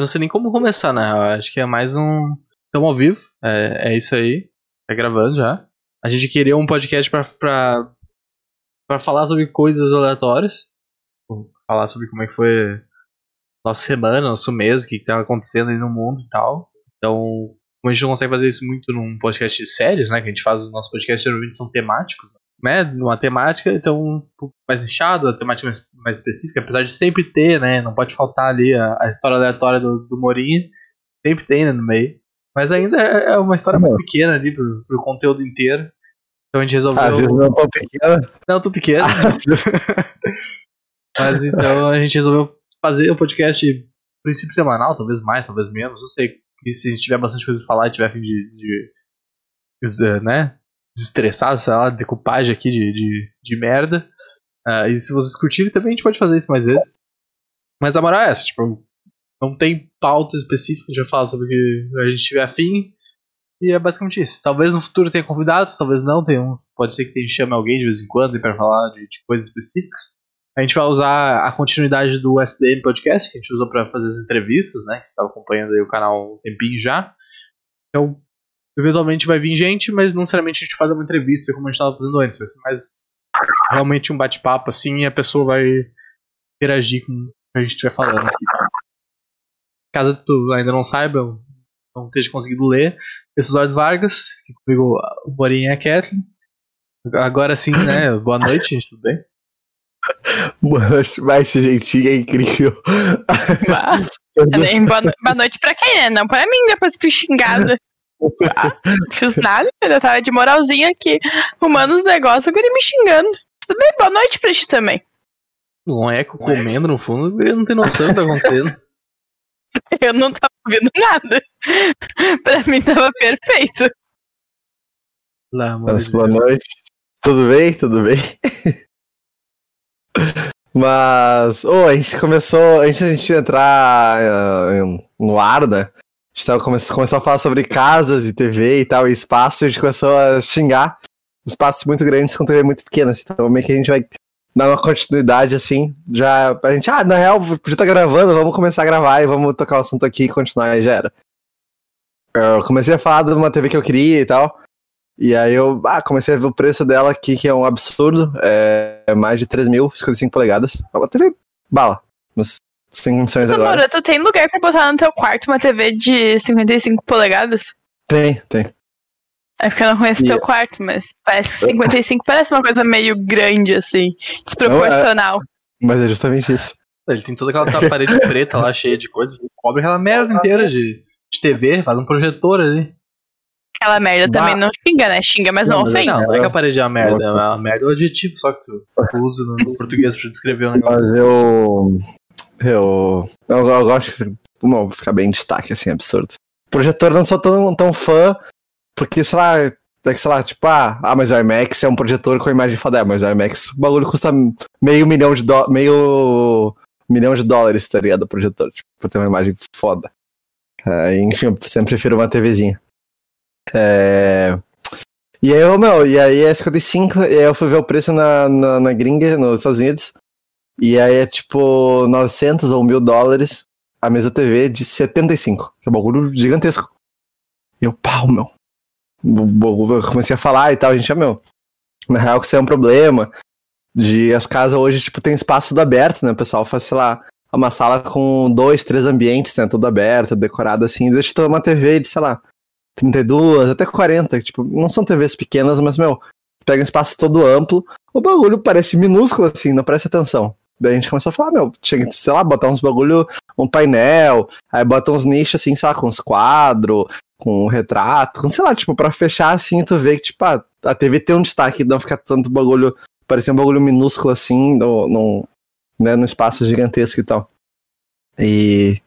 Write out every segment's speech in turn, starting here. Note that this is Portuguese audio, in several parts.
Eu não sei nem como começar, né? Eu acho que é mais um. Estamos ao vivo, é, é isso aí. Tá gravando já. A gente queria um podcast pra, pra, pra falar sobre coisas aleatórias. Falar sobre como é que foi nossa semana, nosso mês, o que, que acontecendo aí no mundo e tal. Então, como a gente não consegue fazer isso muito num podcast de séries, né? Que a gente faz os nossos podcasts geralmente são temáticos, né? Uma temática, então, um pouco mais inchado, a temática mais, mais específica, apesar de sempre ter, né? Não pode faltar ali a, a história aleatória do, do Morinha. Sempre tem, né, no meio. Mas ainda é, é uma história muito pequena ali pro, pro conteúdo inteiro. Então a gente resolveu. Às vezes não tão pequena. Não, tô pequeno. Mas então a gente resolveu fazer o um podcast princípio semanal, talvez mais, talvez menos, não sei. E se a gente tiver bastante coisa pra falar e tiver fim de, de, de né, desestressar, sei lá, decupagem aqui de, de, de merda. Uh, e se vocês curtirem também, a gente pode fazer isso mais vezes. Mas a moral é essa, tipo, não tem pauta específica, a gente vai falar sobre o que a gente tiver afim. E é basicamente isso. Talvez no futuro tenha convidados, talvez não, tenha um, pode ser que a gente chame alguém de vez em quando para falar de, de, coisas específicas. A gente vai usar a continuidade do SDM Podcast, que a gente usou para fazer as entrevistas, né? Que estava acompanhando aí o canal um tempinho já. Então, eventualmente vai vir gente, mas não necessariamente a gente faz uma entrevista como a gente estava fazendo antes. Vai ser mais realmente um bate-papo assim e a pessoa vai interagir com o que a gente estiver falando aqui. Tá? Caso tu ainda não saiba, não esteja conseguindo ler, eu sou Eduardo Vargas, que comigo o Borinha e a Kathleen. Agora sim, né? Boa noite, gente, tudo bem? Boa noite, mas esse jeitinho é incrível. boa, boa noite pra quem, né? Não pra mim, depois fui xingada. Ah, não fiz nada, eu tava de moralzinha aqui, arrumando os negócios, agora ele me xingando. Tudo bem, boa noite pra ti também. Um eco comendo no fundo, ele não tem noção do que tá acontecendo. Eu não tava ouvindo nada. pra mim tava perfeito. Lá, Mas, boa noite. Tudo bem? Tudo bem? Mas, oh, a gente começou, antes da gente entrar uh, no ar, né? A gente tava, começou, a falar sobre casas e TV e tal, e espaço, e a gente começou a xingar espaços muito grandes com TV muito pequenas. Então, meio que a gente vai dar uma continuidade assim. Já a gente, ah, na real, podia estar tá gravando, vamos começar a gravar e vamos tocar o assunto aqui e continuar, e já era. Eu comecei a falar de uma TV que eu queria e tal. E aí eu ah, comecei a ver o preço dela aqui, que é um absurdo. É mais de 3 mil, 55 polegadas. É uma TV bala. Mas sem condições agora. Amor, tu tem lugar pra botar no teu quarto uma TV de 55 polegadas? Tem, tem. É porque eu não conheço o teu quarto, mas parece que 55 parece uma coisa meio grande, assim, desproporcional. Não, é... Mas é justamente isso. Ele tem toda aquela parede preta lá, cheia de coisas, cobre aquela merda inteira de, de TV, faz um projetor ali. Aquela merda bah. também não xinga, né? Xinga, mas não, não ofende. Não, não é que a parede é uma merda, é uma merda é o adjetivo só que tu usa no português pra descrever o negócio. Mas eu. Eu. Eu, eu gosto que. Bom, ficar bem em destaque, assim, absurdo. Projetor não sou tão, tão fã, porque, sei lá, é que, sei lá, tipo, ah, ah, mas o IMAX é um projetor com imagem foda. É, mas o IMAX, o bagulho custa meio milhão de dólares, meio milhão de dólares, tá ligado? O projetor, tipo, pra ter uma imagem foda. É, enfim, eu sempre prefiro uma TVzinha. É... E aí, eu, meu, e aí é 55, e aí eu fui ver o preço na, na, na gringa, nos Estados Unidos, e aí é tipo 900 ou 1000 dólares a mesa TV de 75, que é um bagulho gigantesco. E eu, pau, meu. Eu comecei a falar e tal, a gente, ah, meu, na real que isso é um problema, de as casas hoje, tipo, tem espaço tudo aberto, né, o pessoal faz, sei lá, uma sala com dois, três ambientes, né, tudo aberto, decorado assim, deixa eu uma TV de, sei lá, 32, até 40, tipo, não são TVs pequenas, mas, meu, pega um espaço todo amplo, o bagulho parece minúsculo, assim, não presta atenção. Daí a gente começou a falar, meu, que, sei lá, botar uns bagulho, um painel, aí bota uns nichos, assim, sei lá, com uns quadros, com um retrato, com, sei lá, tipo, pra fechar, assim, tu vê que, tipo, a, a TV tem um destaque, não ficar tanto bagulho, parecia um bagulho minúsculo, assim, no, no, né, no espaço gigantesco e tal. E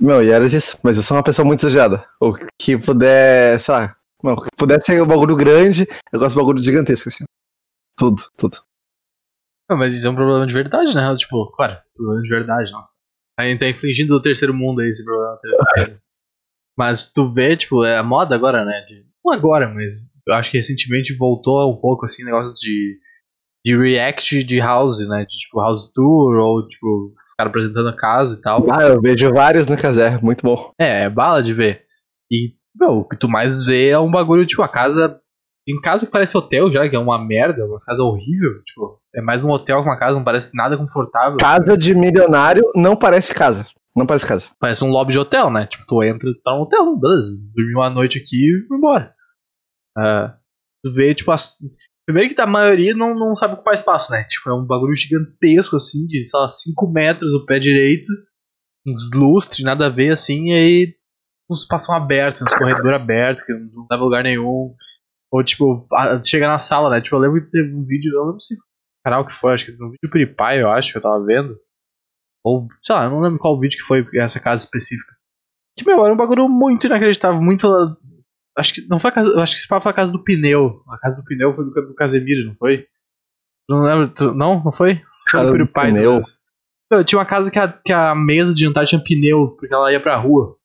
meu, e era isso. Mas eu sou uma pessoa muito exagerada. O que puder, sei lá. Não, o que puder ser um bagulho grande, eu gosto de bagulho gigantesco, assim. Tudo, tudo. Não, mas isso é um problema de verdade, né? Tipo, claro, problema de verdade, nossa. A gente tá infligindo o terceiro mundo aí esse problema. mas tu vê, tipo, é a moda agora, né? De, não agora, mas eu acho que recentemente voltou um pouco assim, negócio de, de react de house, né? De tipo house tour, ou tipo, os caras apresentando a casa e tal. Ah, eu vejo vários no Casé, muito bom. É, é bala de ver. E, meu, o que tu mais vê é um bagulho, tipo, a casa. Tem casa que parece hotel já, que é uma merda, umas casas horríveis. Tipo, é mais um hotel que uma casa, não parece nada confortável. Casa de milionário não parece casa. Não parece casa. Parece um lobby de hotel, né? Tipo, tu entra, tá no hotel, beleza. Dormi uma noite aqui e vou embora. Ah, tu vê, tipo, as... primeiro que a maioria não, não sabe ocupar espaço, né? Tipo, é um bagulho gigantesco, assim, de, sei lá, 5 metros o pé direito, uns lustres, nada a ver, assim, e aí uns espaços abertos, uns corredores abertos, que não leva a lugar nenhum. Ou, tipo, a- chega na sala, né? Tipo, eu lembro que teve um vídeo, eu não lembro se canal que foi, acho que no vídeo PewDiePie, eu acho, que eu tava vendo. Ou, sei lá, eu não lembro qual vídeo que foi essa casa específica. Que, meu, era um bagulho muito inacreditável, muito. Acho que não foi a casa. Acho que esse papo foi a casa do pneu. A casa do pneu foi do, do Casemiro, não foi? Não lembra? tu- não? Não foi? Foi Casa do PewDiePie, pneu? Meu, tinha uma casa que a, que a mesa de jantar tinha pneu, porque ela ia pra rua.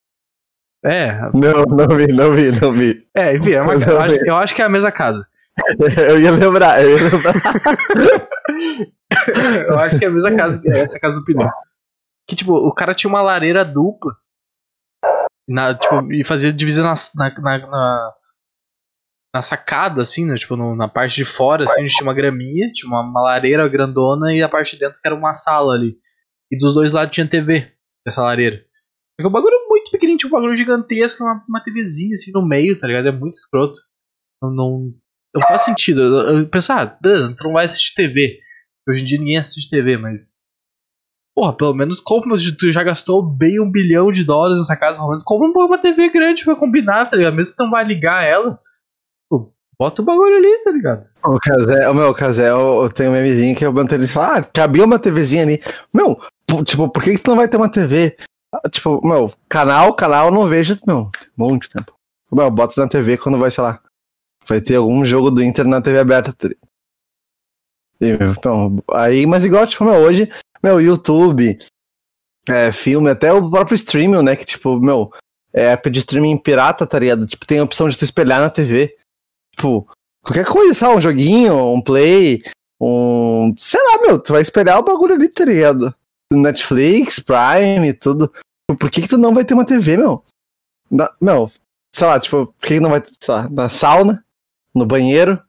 É, Não, não vi, não vi, não vi. é, enfim, é uma, eu, acho, vi. eu acho que é a mesma casa. Eu ia lembrar, eu ia lembrar. eu acho que é a mesma casa, é essa casa do pneu. Que, tipo, o cara tinha uma lareira dupla. Na, tipo, e fazia divisa na, na, na, na- sacada, assim, né? Tipo, no- na parte de fora, assim, tinha uma graminha, tinha uma, uma lareira grandona e a parte de dentro que era uma sala ali. E dos dois lados tinha TV, dessa lareira. Só que é um bagulho muito pequenininho, tipo, um bagulho gigantesco, uma, uma TVzinha assim no meio, tá ligado? É muito escroto. Não, não, não faz sentido. Eu, eu penso, ah, beleza, tu não vai assistir TV. Hoje em dia ninguém assiste TV, mas. Porra, pelo menos compra, tu já gastou bem um bilhão de dólares nessa casa, pelo menos compra uma- TV grande pra combinar, tá ligado? Mesmo se tu não vai ligar ela, bota o bagulho ali, tá ligado? O o meu, o Casé, eu, tenho um memezinho que eu mantenho ele fala, ah, cabia uma TVzinha ali. Meu, tipo, por que, que tu não vai ter uma TV? Ah, Tipo, meu, canal, canal eu não vejo, meu, um monte de tempo. Meu, bota na TV quando vai, sei lá, vai ter algum jogo do Inter na TV aberta. tá? E, então, aí, mas igual, tipo, meu, hoje, meu, YouTube, é, filme, até o próprio streaming, né, que, tipo, meu, é app de streaming pirata, tá ligado? Tipo, tem a opção de tu espelhar na TV. Tipo, qualquer coisa, sabe? Um joguinho, um play, um. Sei lá, meu, tu vai espelhar o bagulho ali, tá ligado? Netflix, Prime, tudo. Por que, que tu não vai ter uma TV, meu? Na- meu, sei lá, tipo, por que que não vai ter, sei lá, na sauna, no banheiro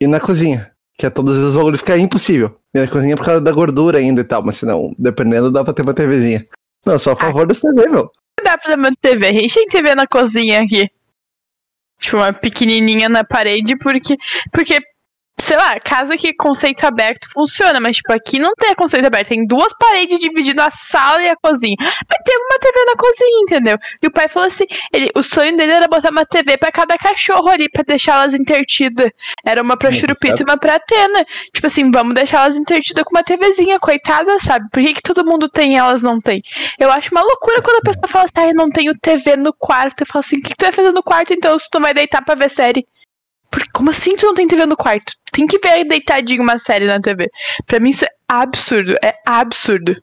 e na cozinha? Que é todas as bagulho fica impossível. E na cozinha é por causa da gordura ainda e tal, mas se não, dependendo, dá pra ter uma TVzinha. Não, sou a favor das TV, meu. Dá pra ter uma TV. A gente tem TV na cozinha aqui. Tipo, uma pequenininha na parede, porque. Porque, sei lá, casa que conceito aberto funciona, mas, tipo, aqui não tem conceito aberto. Tem duas paredes dividindo a sala e a cozinha. Mas tem uma TV na cozinha, entendeu? E o pai falou assim: ele, o sonho dele era botar uma TV pra cada cachorro ali, pra deixar elas intertidas. Era uma pra Churupita e uma pra Atena. Tipo assim, vamos deixar elas intertidas com uma TVzinha, coitada, sabe? Por que, que todo mundo tem e elas não tem? Eu acho uma loucura quando a pessoa fala assim, ah, eu não tenho TV no quarto. Eu falo assim, o que, que tu vai fazer no quarto então se tu vai deitar pra ver série? Porque, como assim tu não tem TV no quarto? Tem que ver deitadinho uma série na TV. Pra mim isso é absurdo, é absurdo.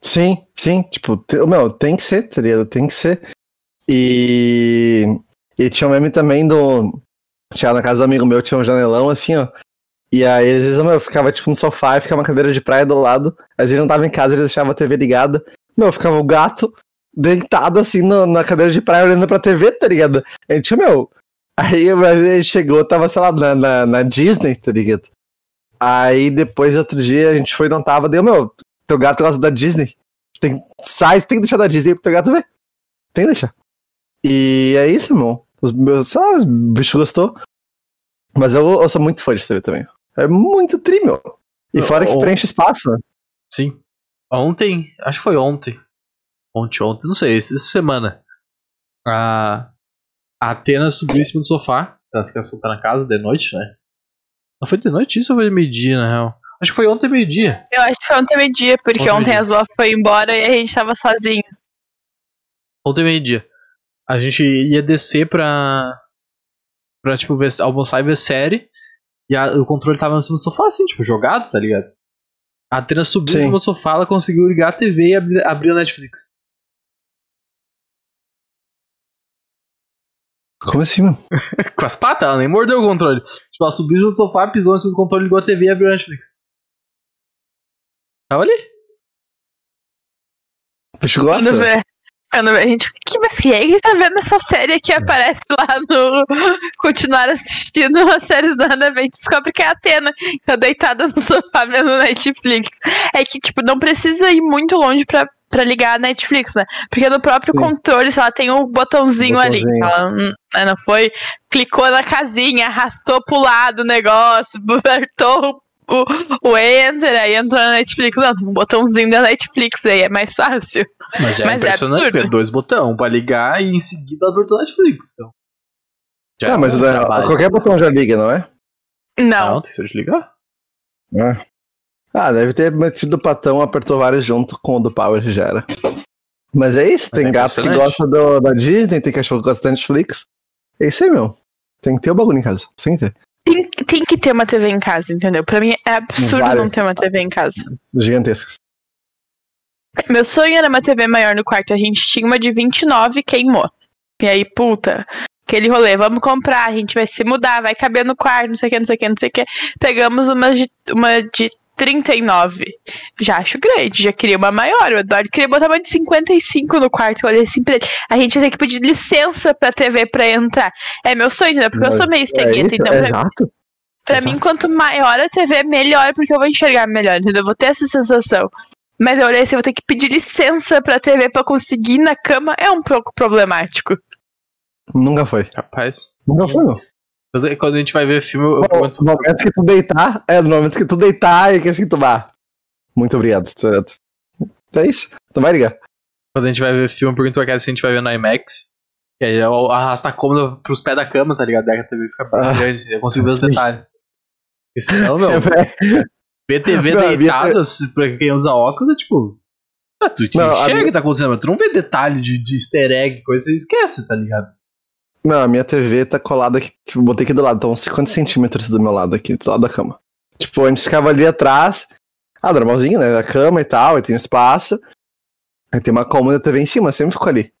Sim, sim, tipo, meu, tem que ser, tá ligado? Tem que ser. E, e tinha um meme também do. Tinha na casa do amigo meu, tinha um janelão assim, ó. E aí, às vezes, meu, eu ficava tipo no sofá e ficava uma cadeira de praia do lado. Às vezes ele não tava em casa, ele deixava a TV ligada. Meu, ficava o gato deitado assim no- na cadeira de praia olhando pra TV, tá ligado? A gente, meu. Aí mas ele chegou, tava, sei lá, na, na, na Disney, tá ligado? Aí depois, outro dia, a gente foi e não tava, deu, meu, teu gato gosta da Disney. Tem, sai, tem que deixar da Disney pro teu gato ver. Tem que deixar. E é isso, irmão. Os meus, sei lá, os bichos gostou. Mas eu, eu sou muito fã de TV também. É muito tri, meu. E fora que preenche espaço, né? Sim. Ontem, acho que foi ontem. Ontem, ontem, não sei, essa semana. A, a Atena subiu em cima do sofá. Ela fica solta na casa de noite, né? Não foi de noite isso ou foi de meio-dia, na real? Acho que foi ontem meio-dia. Eu acho que foi ontem meio-dia, porque Ontem ontem meio-dia. as vó foi embora e a gente tava sozinho. Ontem meio-dia. A gente ia descer pra. pra, tipo, ver, almoçar e ver série. E a- o controle tava em cima do sofá, assim, tipo, jogado, tá ligado? A Atena subiu Sim. cima do sofá, ela conseguiu ligar a TV e abrir, abrir a Netflix. Como assim, mano? Com as patas, ela nem mordeu o controle. Tipo, ela subiu no sofá, pisou cima do controle, ligou a TV e abriu a Netflix. Tava ali. bicho gosta? Quando vê. Quando vê, a gente. Que, mas quem é que tá vendo essa série que aparece lá no. Continuar assistindo as séries da Ana gente descobre que é a Atena. que Tá deitada no sofá vendo Netflix. É que, tipo, não precisa ir muito longe pra, pra ligar a Netflix, né? Porque no próprio Sim. controle, se ela tem um botãozinho, ali. Botãozinho. Ela hum, né, não foi. Clicou na casinha, arrastou pro lado o negócio, apertou o, o Enter, aí entrou na Netflix. Não, tem um botãozinho da Netflix aí, é mais fácil. Mas é Mas é impressionante, é dois botões, um pra ligar e em seguida aberto na Netflix. Então. Já Tá, mas um né, qualquer botão já liga, não é? Não. Não, tem que ser de ligar. É. Ah, deve ter metido o patão, apertou vários junto com o do Power já era. Mas é isso, Mas tem é gato que gosta do- da Disney, tem cachorro que gosta da Netflix. É isso aí, meu. Tem que ter o bagulho em casa. Tem que ter. Tem, tem que ter uma TV em casa, entendeu? Pra mim é absurdo não ter uma TV em casa. Gigantescas. Meu sonho era uma TV maior no quarto. A gente tinha uma de 29 e queimou. E aí, puta, aquele rolê, vamos comprar, a gente vai se mudar, vai caber no quarto, não sei o que, não sei o que, não sei o que. Pegamos uma de, uma de 39. Já acho grande, já queria uma maior. O Eduardo queria botar uma de 55 no quarto. Eu olhei assim pra ele. A gente ia ter que pedir licença pra TV pra entrar. É meu sonho, entendeu? Porque eu sou meio É estregueta, isso, então pra exato. Pra Exato. mim, quanto maior a TV, melhor, porque eu vou enxergar melhor, entendeu? Eu vou ter essa sensação. Mas eu olhei assim, eu vou ter que pedir licença pra TV pra conseguir ir na cama, é um pouco problemático. Nunca foi. Rapaz. Nunca foi, não. Mas aí, Quando a gente vai ver filme, eu Bom, pergunto. no momento que tu deitar, é, no momento que tu deitar e que assim tu vá. Muito obrigado, ligado? É isso. Tu vai ligar. Quando a gente vai ver filme, eu pergunto pra se a gente vai ver no IMAX. Que aí eu arrasto a cômoda pros pés da cama, tá ligado? Daí a TV fica Ah. grande. Eu consigo ver os detalhes. Porque senão, meu, É, Não, a minha- pra quem usa óculos, é tipo. Ah, tu te Não, enxerga minha- que tá acontecendo, mas tu não vê detalhe de, de easter egg, coisa, você esquece, tá ligado? Não, a minha TV tá colada aqui, tipo, botei aqui do lado, tá uns 50 centímetros do meu lado aqui, do lado da cama. Tipo, a gente ficava ali atrás, ah, normalzinho, né, da cama e tal, e tem espaço. Aí tem uma cômoda TV em cima, sempre ficou ali.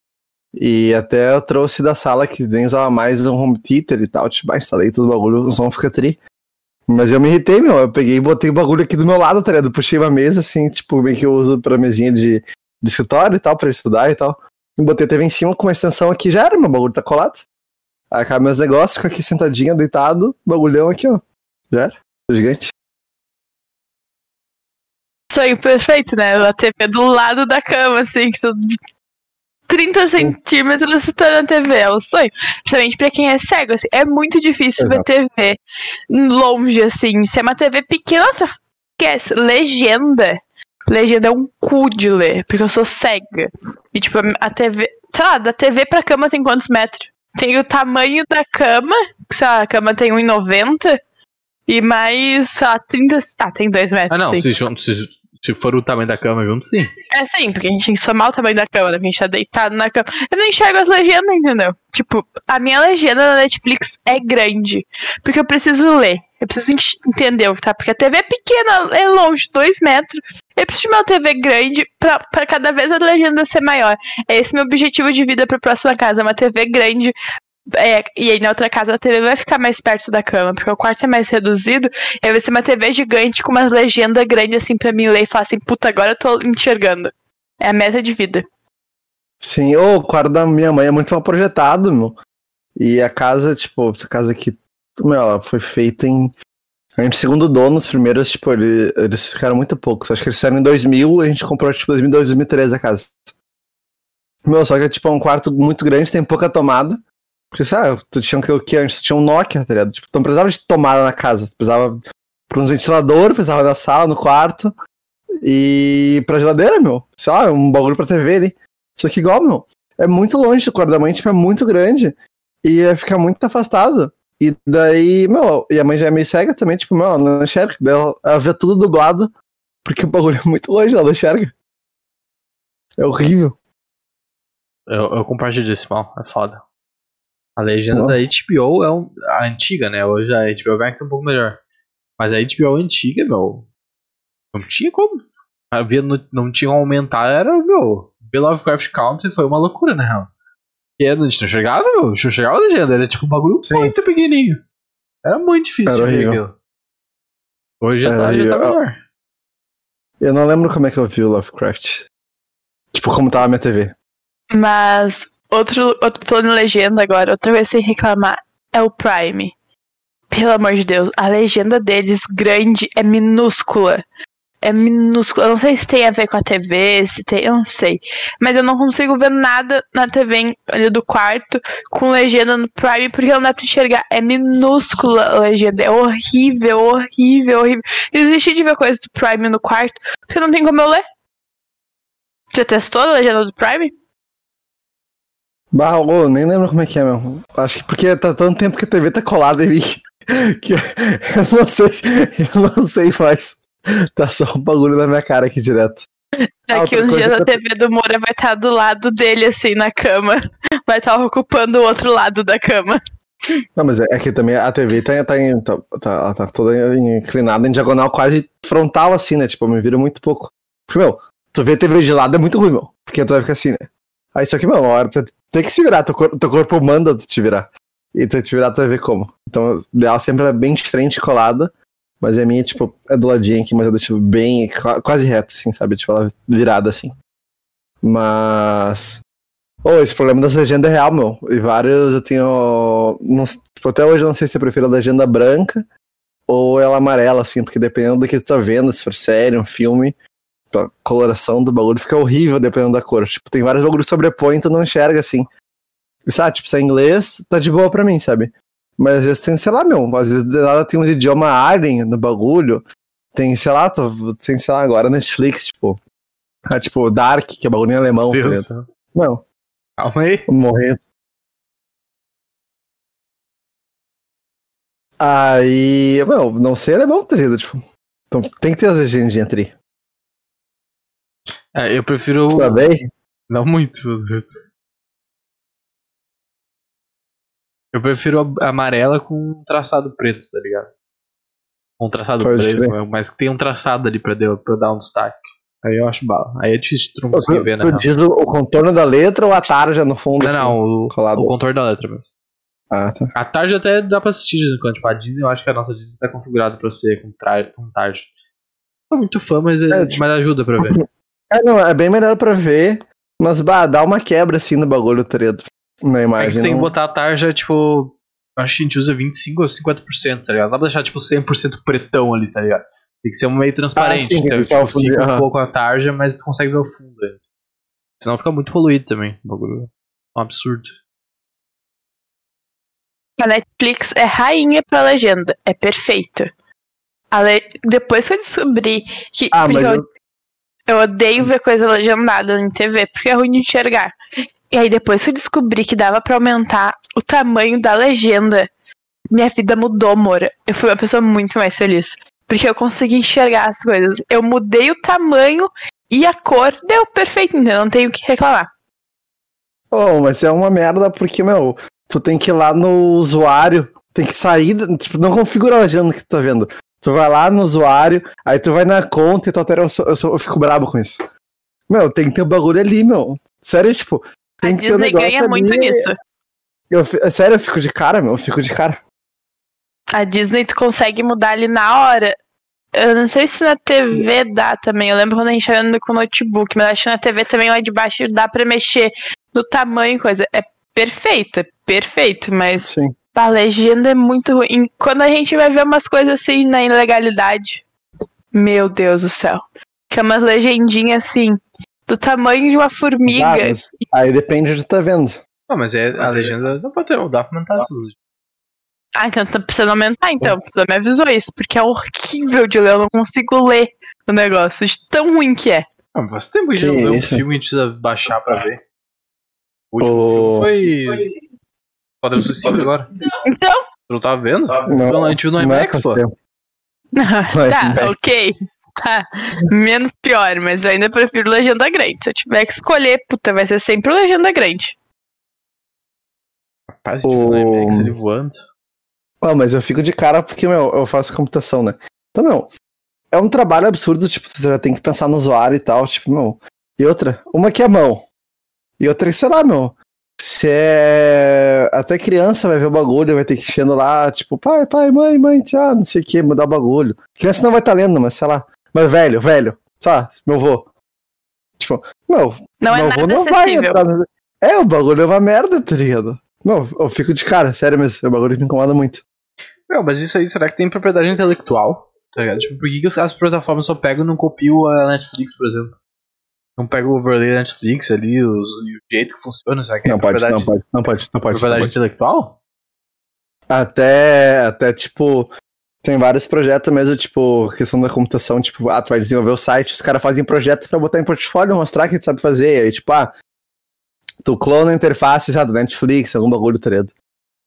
E até eu trouxe da sala que nem usava mais um home theater e tal, tipo, ah, instalei todo o bagulho, o som fica tri. Mas eu me irritei, meu, eu peguei e botei o bagulho aqui do meu lado, tá ligado? Puxei uma mesa, assim, tipo, bem que eu uso pra mesinha de, de escritório e tal, pra estudar e tal. E botei a TV em cima com uma extensão aqui, já era, meu bagulho tá colado. Aí acaba meus negócios, fico aqui sentadinho, deitado, bagulhão aqui, ó. Já era. Gigante. Sonho perfeito, né? A TV do lado da cama, assim, que são 30 centímetros tá na TV, é o sonho. Principalmente pra quem é cego, assim, é muito difícil ver TV longe, assim. Se é uma TV pequena, nossa, esquece. Legenda. Legenda é um cu de ler, porque eu sou cega. E, tipo, a TV. Sei lá, da TV pra cama tem quantos metros? Tem o tamanho da cama, que sei lá, a cama tem 1,90 e mais, sei lá, 30. Ah, tem 2 metros. Ah, não, se, junto- se, se for o tamanho da cama junto, sim. É sim, porque a gente tem que somar o tamanho da cama, né? Porque a gente tá deitado na cama. Eu não enxergo as legendas, entendeu? Tipo, a minha legenda na Netflix é grande. Porque eu preciso ler. Eu preciso entender o que tá. Porque a TV é pequena, é longe, dois metros. Eu preciso de uma TV grande pra cada vez a legenda ser maior. É esse meu objetivo de vida pra próxima casa. Uma TV grande. É, e aí na outra casa a TV vai ficar mais perto da cama, porque o quarto é mais reduzido. E aí vai ser uma TV gigante com umas legendas grandes assim pra mim ler e falar assim, puta, agora eu tô enxergando. É a meta de vida. Sim, o quarto da minha mãe é muito mal projetado, meu. E a casa, tipo, essa casa aqui, meu, ela foi feita em. A gente, segundo o dono, os primeiros, tipo, ele- eles ficaram muito poucos. Acho que eles fizeram em 2000, a gente comprou, tipo, 2002, 2013 a casa. Meu, só que, tipo, é um quarto muito grande, tem pouca tomada. Porque, sabe, tu tinha que o que antes? Tu tinha um Nokia, tá ligado? Tipo, tu não precisava de tomada na casa. Tu precisava pra uns ventiladores, precisava da sala, no quarto. E pra geladeira, meu. Sei lá, um bagulho pra TV ali. Só que igual, meu, é muito longe do quarto da mãe, tipo, é muito grande. E ia ficar muito afastado. E daí, meu, e a mãe já é meio cega também, tipo, meu, ela não enxerga. Daí ela, ela vê tudo dublado, porque o bagulho é muito longe, ela não enxerga. É horrível. Eu, eu compartilho desse mal, é foda. A legenda Nossa. da HBO é um, a antiga, né? Hoje a HBO Max é um pouco melhor. Mas a HBO antiga, meu. Não tinha como. Havia, não, não tinha aumentar, era, meu. The Lovecraft Country foi uma loucura, na real. E a gente não chegava, meu. Não chegava a legenda, era tipo um bagulho Sim. muito pequenininho. Era muito difícil Era de aquilo. Hoje já tá, já tá melhor. Eu não lembro como é que eu vi o Lovecraft. Tipo, como tava a minha TV. Mas outro, outro plano legenda agora, outra vez sem reclamar, é o Prime. Pelo amor de Deus, a legenda deles grande é minúscula. É minúscula. Eu não sei se tem a ver com a TV, se tem, eu não sei. Mas eu não consigo ver nada na TV ali do quarto com legenda no Prime, porque não dá pra enxergar. É minúscula a legenda. É horrível, horrível, horrível. Desisti de ver coisas do Prime no quarto, porque não tem como eu ler. Você testou a legenda do Prime? Bah, ô, nem lembro como é que é, meu. Acho que porque tá tanto tempo que a TV tá colada em mim que eu não sei, eu não sei mais. Tá só um bagulho na minha cara aqui direto. Daqui outra uns dias a TV do Moura vai estar do lado dele, assim, na cama. Vai estar ocupando o outro lado da cama. Não, mas é, é que também a TV tá, tá, em- tá, tá, ela tá toda inclinada em diagonal quase frontal, assim, né? Tipo, me vira muito pouco. Porque, meu, tu vê a TV de lado é muito ruim, meu. Porque tu vai ficar assim, né? Aí só que, meu, uma hora tu tem que se virar, teu, cor- teu corpo manda tu te virar. E tu te virar, tu vai ver como. Então, ideal sempre é bem de frente, colada. Mas a minha, tipo, é do ladinho aqui, mas eu deixo bem, qua- quase reto, assim, sabe? Tipo, ela virada, assim. Mas... Ô, esse problema das legendas é real, meu. E vários eu tenho. Não, tipo, até hoje eu não sei se eu prefiro a legenda branca ou ela amarela, assim, porque dependendo do que tu tá vendo, se for série, um filme, a coloração do bagulho fica horrível dependendo da cor. Tipo, tem vários bagulhos que sobrepõem tu não enxerga assim. E, sabe, tipo, se é inglês, tá de boa pra mim, sabe? Mas às vezes tem, sei lá, meu, às vezes nada tem uns idiomas Arden no bagulho. Tem, sei lá, tô- tem, sei lá, agora Netflix, tipo. Ah, tipo, Dark, que é bagulho em alemão, tá Deus. Não, Calma aí. morrer. Aí, meu, não sei alemão, tá ligado? Tipo, então tem que ter as legendinhas tri. É, eu prefiro. Tá bem? Não muito. Eu prefiro a amarela com um traçado preto, tá ligado? Um traçado Pode preto, crer. mas que tem um traçado ali pra, dar- pra dar um destaque. Aí eu acho bala. Aí é difícil de tu não conseguir ver, né? tu diz o, o contorno da letra ou a tarja no fundo? Não, assim, não, o, colado? o contorno da letra mesmo. Ah, tá. A tarde até dá pra assistir de vez em quando. Tipo, a Disney, eu acho que a nossa Disney tá configurada pra ser com, tra com tarde. Não sou muito fã, mas, é- É, tipo- mas ajuda pra ver. É, não, é bem melhor pra ver, mas, bah, dá uma quebra assim no bagulho, tá Na É que imagem. você tem que botar a tarja, tipo. Acho que a gente usa 25 ou 50%, tá ligado? Não dá pra deixar, tipo, 100% pretão ali, tá ligado? Tem que ser um meio transparente. Ah, sim, então, tipo, fundo, fica um aham. pouco a tarja, mas tu consegue ver o fundo. ainda. Senão fica muito poluído também. O bagulho é um absurdo. A Netflix é rainha pra legenda. É perfeito. Le- Depois que eu descobri que. Ah, porque mas eu, eu- eu odeio ver coisa legendada em TV, porque é ruim de enxergar. E aí, depois que eu descobri que dava pra aumentar o tamanho da legenda, minha vida mudou, Moura. Eu fui uma pessoa muito mais feliz. Porque eu consegui enxergar as coisas. Eu mudei o tamanho e a cor. Deu perfeito, entendeu? Não tenho o que reclamar. Oh, mas é uma merda porque, meu, tu tem que ir lá no usuário, tem que sair, tipo, não configura a legenda que tu tá vendo. Tu vai lá no usuário, aí tu vai na conta e tu altera, eu, sou- eu, sou- eu fico brabo com isso. Meu, tem que ter o bagulho ali, meu. Sério, tipo, tem a que Disney ganha muito ali. nisso. Eu, sério, eu fico de cara, meu, eu fico de cara. A Disney tu consegue mudar ali na hora. Eu não sei se na TV dá também. Eu lembro quando a gente tava andando com o notebook, mas acho que na TV também lá de baixo dá pra mexer no tamanho e coisa. É perfeito, é perfeito, mas Sim. a legenda é muito ruim. Quando a gente vai ver umas coisas assim na ilegalidade, meu Deus do céu. Que é umas legendinhas assim, do tamanho de uma formiga. Ah, mas aí depende de tu tá vendo. Não, mas é a é- legenda. Dá pra, ter, dá pra aumentar essas. Ah, então tá precisando aumentar, então. Precisa me avisou isso, porque é horrível de ler. Eu não consigo ler o negócio, de tão ruim que é. Não, faz tempo que a gente não um filme gente precisa baixar pra ver. O último O- filme foi. Padrão Suicídio agora. Então, Tu não tava vendo? Não, a gente viu no não é IMAX, pô. pastel. tá, bem. ok. Tá. Menos pior, mas eu ainda prefiro legenda grande. Se eu tiver que escolher, puta, vai ser sempre legenda grande. Rapaz, viu no IMAX O- ele voando. Ah, mas eu fico de cara porque, meu, eu faço computação, né? Então, meu, é um trabalho absurdo, tipo, você já tem que pensar no usuário e tal, tipo, meu. E outra, uma que é mão. E outra, sei lá, meu. Se é. Até criança vai ver o bagulho, vai ter que enchendo lá, tipo, pai, pai, mãe, mãe, tchau, não sei o que, mudar o bagulho. Criança não vai estar lendo, mas sei lá. Mas velho, velho, lá, meu vô. Tipo, meu, Não é Novo nada não vai entrar no- É, o bagulho é uma merda, tá ligado? Não, eu fico de cara, sério mesmo. O bagulho me incomoda muito. Não, mas isso aí, será que tem propriedade intelectual? Tá ligado? Tipo, por que, que os- as plataformas só pegam e não copiam a Netflix, por exemplo? Não pegam o overlay da Netflix ali, os, e o jeito que funciona, será que Não é pode, propriedade, não pode, não pode, não pode. não propriedade pode. intelectual? Até, até, tipo, tem vários projetos mesmo, tipo, questão da computação, tipo, ah, tu vai desenvolver o site, os caras fazem projeto pra botar em portfólio, mostrar que tu sabe fazer, aí, tipo, ah, tu clona a interface, sabe, da Netflix, algum bagulho, tá ligado?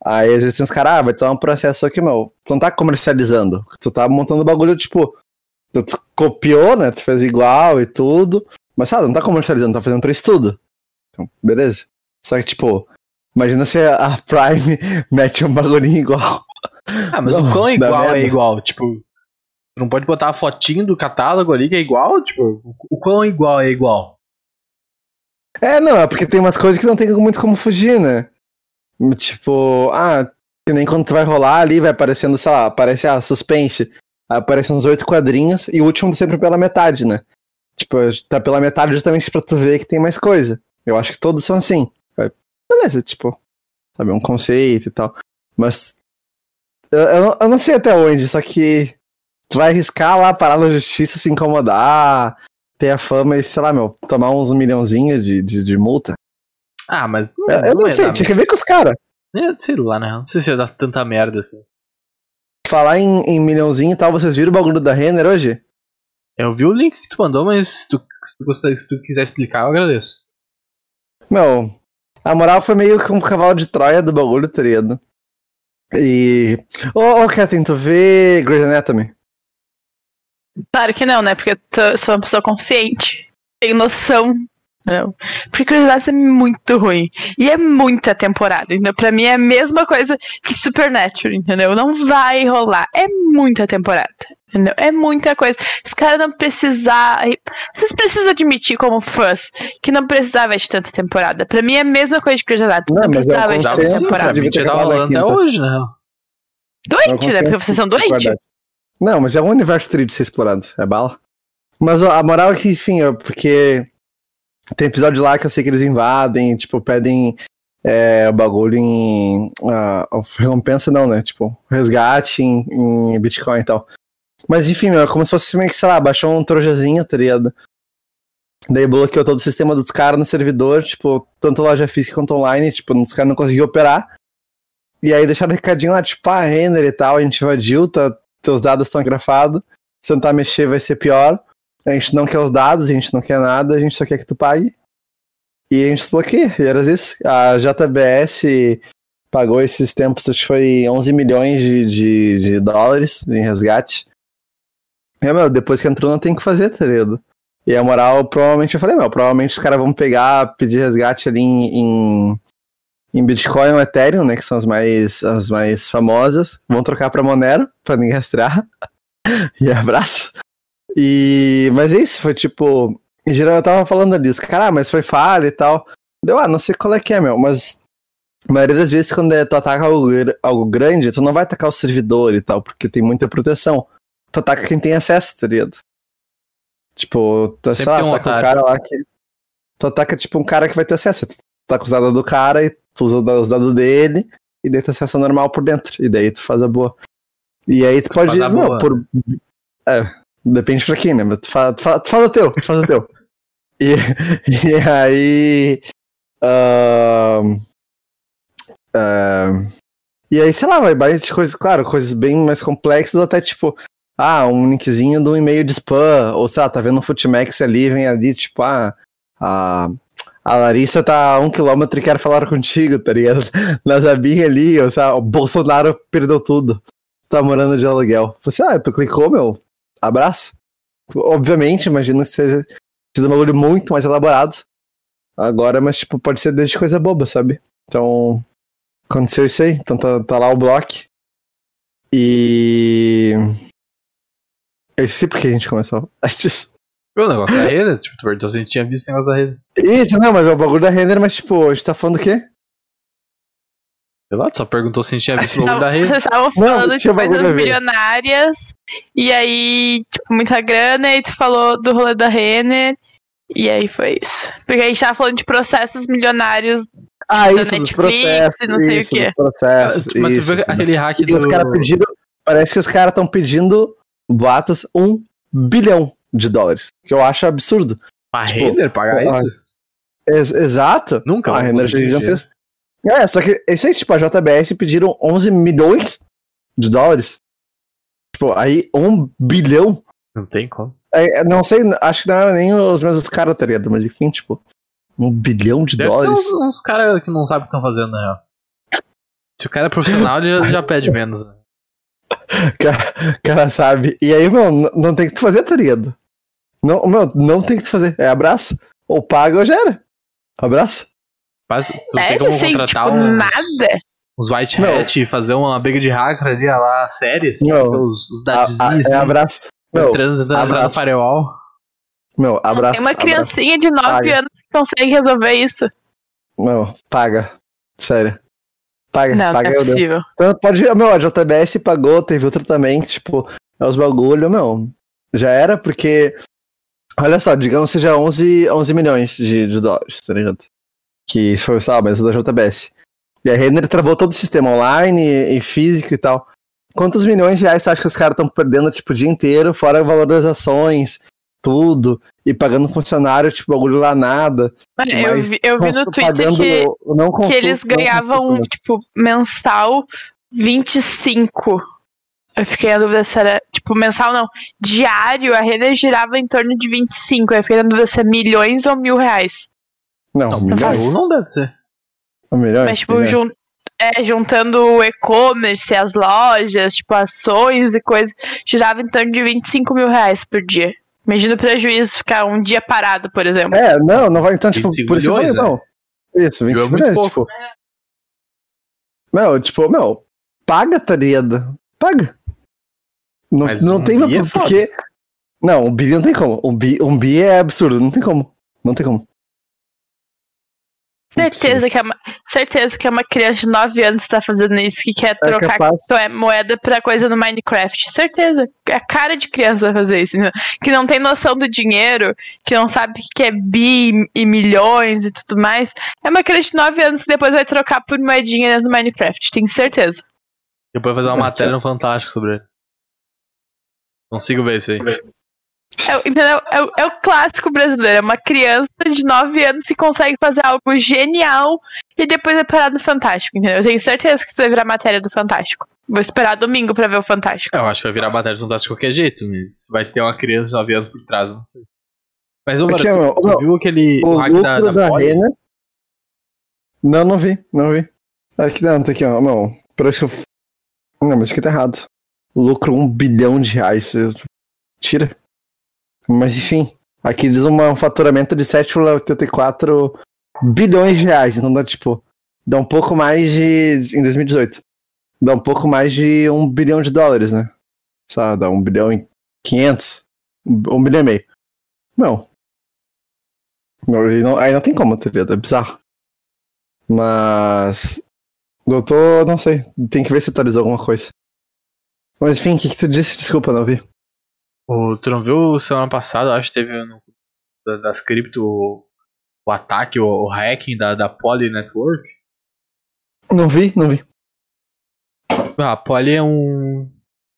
Aí existem uns caras, ah, vai ter um processo aqui, meu, tu não tá comercializando, tu tá montando bagulho, tipo, tu, tu copiou, né, tu fez igual e tudo, mas, sabe, não tá comercializando, tá fazendo pra estudo. Então, beleza. Só que, tipo, imagina se a Prime mete um bagulhinho igual. Ah, mas Não, o quão dá igual é igual? Tipo, tu não pode botar a fotinho do catálogo ali que é igual? Tipo, o- o quão igual é igual? É, não, é porque tem umas coisas que não tem muito como fugir, né? Tipo, ah, que nem quando tu vai rolar ali, vai aparecendo, sei lá, aparece a suspense. Aí aparecem uns oito quadrinhos e o último tá sempre pela metade, né? Tipo, tá pela metade justamente pra tu ver que tem mais coisa. Eu acho que todos são assim. Aí, Beleza, tipo, sabe, um conceito e tal. Mas eu, eu, não- eu não sei até onde, só que tu vai arriscar lá parar na justiça, se incomodar, ter a fama e, sei lá, meu, tomar uns milhãozinhos de, de, de multa. Ah, mas. Eu, eu não é sei, tinha que ver com os caras. é, sei lá, né? Não sei se ia dar tanta merda assim. Falar em, em milhãozinho e tal, vocês viram o bagulho da Renner hoje? Eu vi o link que tu mandou, mas se tu, se tu, gostar- se tu quiser explicar, eu agradeço. Meu, a moral foi meio que um cavalo de Troia do bagulho, tá ligado? E. Ô, ô, Kathleen, tu vê Grey's Anatomy? Claro que não, né? Porque eu tô- sou uma pessoa consciente. Tenho noção. Não. Porque Cruise é muito ruim. E é muita temporada, entendeu? Pra mim é a mesma coisa que Supernatural, entendeu? Não vai rolar. É muita temporada. Entendeu? É muita coisa. Os caras não precisavam. Vocês precisam admitir, como fãs, que não precisava de tanta temporada. Pra mim é a mesma coisa de Cruise Anatomy. Não, Não, mas é um precisava de Dava tanta temporada. devia ter até hoje, né? Doente, né? Porque vocês são doentes. Não, mas é um universo tri de ser explorado. É bala. Mas ó, a moral é que, enfim, é porque tem episódio lá que eu sei que eles invadem, tipo, pedem é, o bagulho em. ah, recompensa não, né? Tipo, resgate em, em Bitcoin e tal. Mas enfim, meu, é como se fosse meio que, sei lá, baixou um trojazinho, tá ligado? Daí bloqueou todo o sistema dos caras no servidor, tipo, tanto loja física quanto online, tipo, os caras não conseguiam operar. E aí deixaram um recadinho lá, tipo, ah, render e tal, a gente invadiu, tá, teus dados estão grafados, se tentar mexer vai ser pior. A gente não quer os dados, a gente não quer nada, a gente só quer que tu pague. E a gente desbloqueia, e era isso. A JBS pagou esses tempos, acho que foi 11 milhões de, de, de dólares em resgate. E, meu, depois que entrou não tem que fazer, tá ligado? E a moral, provavelmente, eu falei, meu, provavelmente os caras vão pegar, pedir resgate ali em, em, em Bitcoin ou Ethereum, né, que são as mais, as mais famosas. Vão trocar pra Monero, pra ninguém rastrear. e abraço. E, mas é isso, foi tipo. Em geral eu tava falando ali, os caras, ah, mas foi falha e tal. Deu, ah, não sei qual é que é, meu, mas. A maioria das vezes, quando é, tu ataca algo, algo grande, tu não vai atacar o servidor e tal, porque tem muita proteção. Tu ataca quem tem acesso, tá ligado? Tipo, tu, sei Sempre lá, um ataca um cara lá que. Tu ataca, tipo, um cara que vai ter acesso. Tu ataca os dados do cara e tu usa os dados dele, e daí tu acessa normal por dentro. E daí tu faz a boa. E aí tu pode. Não, boa. por. É, depende pra quem, né? Mas tu faz, tu faz, tu faz o teu, tu faz o teu. E, e aí. ahn, ahn, e aí, sei lá, vai bastante coisas, claro, coisas bem mais complexas, ou até tipo, ah, um linkzinho do e-mail de spam, ou sei lá, tá vendo um Futimax ali, vem ali, tipo, ah, a, a Larissa tá a um quilômetro e quer falar contigo, tá ligado? Na Zabinha ali, ou sei lá, o Bolsonaro perdeu tudo. Tá morando de aluguel. Você, ah, tu clicou, meu, abraço. Obviamente, imagino que seja, seja um bagulho muito mais elaborado. Agora, mas tipo, pode ser desde coisa boba, sabe? Então, aconteceu isso aí. Então tá, tá lá o bloco. E. Eu sei porque a gente começou. Antes. O negócio da rede, tipo, tu perguntou se a gente tinha visto o negócio da rede. Isso, não, mas é o bagulho da render, mas tipo, a gente tá falando o quê? Sei lá, tu só perguntou se a gente tinha visto o bagulho da rede. Vocês estavam Não, falando de bagulho a coisas ver. bilionárias, e aí, tipo, muita grana, e tu falou do rolê da Renner, E aí foi isso. Porque a gente tava falando de processos milionários Ah, da isso, dos Netflix processos. e não sei o isso, quê. dos processos. Mas tu isso. viu aquele hack E os do... caras pedindo. Parece que os caras estão pedindo boatos um bilhão de dólares. Que eu acho absurdo. A tipo, Renner pagar isso? Ex- exato. Nunca. A conseguir gigantesca. É, só que isso aí, tipo, a JBS pediram 11 milhões de dólares. Tipo, aí um bilhão. Não tem como. É, não sei, acho que não era nem os mesmos caras, tá ligado? Mas enfim, tipo, um bilhão de Deve ser dólares. uns, uns caras que não sabem o que estão fazendo, na real. Se o cara é profissional, ele já, já pede menos. né? Cara, cara sabe. E aí, meu, n- não tem o que tu fazer, tá ligado? Não, meu, não tem o que tu fazer. É abraço. Ou paga ou já era. Abraço. Faz, tu tem Sério, como assim, contratar tipo, uns, nada. uns white hat, fazer uma briga de hacker ali, ó lá, séria, assim, Não. os, os A- dadzinhos, a- assim, é abraço. Meu, entrando, entrar no abraço. firewall. meu, abraço. Tem uma abraço. criancinha de 9 Paga. anos que consegue resolver isso. Não, paga. Sério. Paga, Não, não paga é eu dou. possível. Então, pode meu, a JBS pagou, teve outra também, que, tipo, é os bagulho, meu. Já era, porque. Olha só, digamos que seja 11, 11 milhões de, de dólares, tá ligado? Que foi, lá, mas da JBS. E a Renner travou todo o sistema online e, e físico e tal. Quantos milhões de reais você acha que os caras estão perdendo, tipo, o dia inteiro, fora o valor das ações, tudo, e pagando funcionário, tipo, bagulho lá nada. Mano, eu vi, eu vi no Twitter que, não que eles ganhavam, consulta, tipo, mensal 25. Eu fiquei na dúvida se era, tipo, mensal não. Diário, a Renner girava em torno de 25. Eu fiquei na dúvida se é milhões ou mil reais. Não, Não, milhões. milhão não deve ser. milhões. Mas, tipo, milhões. jun- é, juntando o e-commerce, as lojas, tipo, ações e coisas, girava em torno de 25 mil reais por dia. Imagina o prejuízo ficar um dia parado, por exemplo. É, não, não vai. Então, tipo, 25 por isso eu falei, milhões, não. Isso, 25 é muito milhões, pouco. tipo. Meu, tipo, meu, paga, tá ligado? Paga. Não, Mas não um tem bi é porque. Não, um bi não tem como. Um bi, um bi é absurdo, não tem como. Não tem como. Certeza que, é uma, certeza que é uma criança de 9 anos que tá fazendo isso, que quer É trocar capaz. to- moeda pra coisa no Minecraft. Certeza. É a cara de criança fazer isso. né? Que não tem noção do dinheiro, que não sabe o que é bi e milhões e tudo mais. É uma criança de 9 anos que depois vai trocar por moedinha dentro do Minecraft. Tenho certeza. Depois fazer uma Então, matéria no Fantástico sobre ele. Consigo ver isso aí. É, o- entendeu? É, o- é o clássico brasileiro. É uma criança de 9 anos que consegue fazer algo genial e depois é parado no Fantástico, entendeu? Eu tenho certeza que isso vai virar matéria do Fantástico. Vou esperar domingo pra ver o Fantástico. Eu acho que vai virar matéria do Fantástico de qualquer jeito, mas vai ter uma criança de 9 anos por trás, eu não sei. Mas, ô, mano, tu, meu, tu viu aquele O o hack lucro da, da, da? Renner. Não, não vi, não vi. Aqui não, tá aqui, ó. Não, parece que eu... Não, mas aqui tá errado. Lucro um bilhão de reais. Tira. Mas enfim, aqui diz uma- um faturamento de 7,84 bilhões de reais. Então dá tipo. Dá um pouco mais de. Em 2018. Dá um pouco mais de um bilhão de dólares, né? Sabe, dá um bilhão e 500. Um, bilhão e meio. Não. Não, aí não, tem como, tá ligado? É bizarro. Mas. Tô. Não sei. Tem que ver se atualizou alguma coisa. Mas enfim, o que, que tu disse? Desculpa, não vi. O, tu não viu semana passada, acho que teve no, da- das cripto o, o ataque, o, o hacking da, da Poly Network? Não vi, não vi. Ah, a Poly é um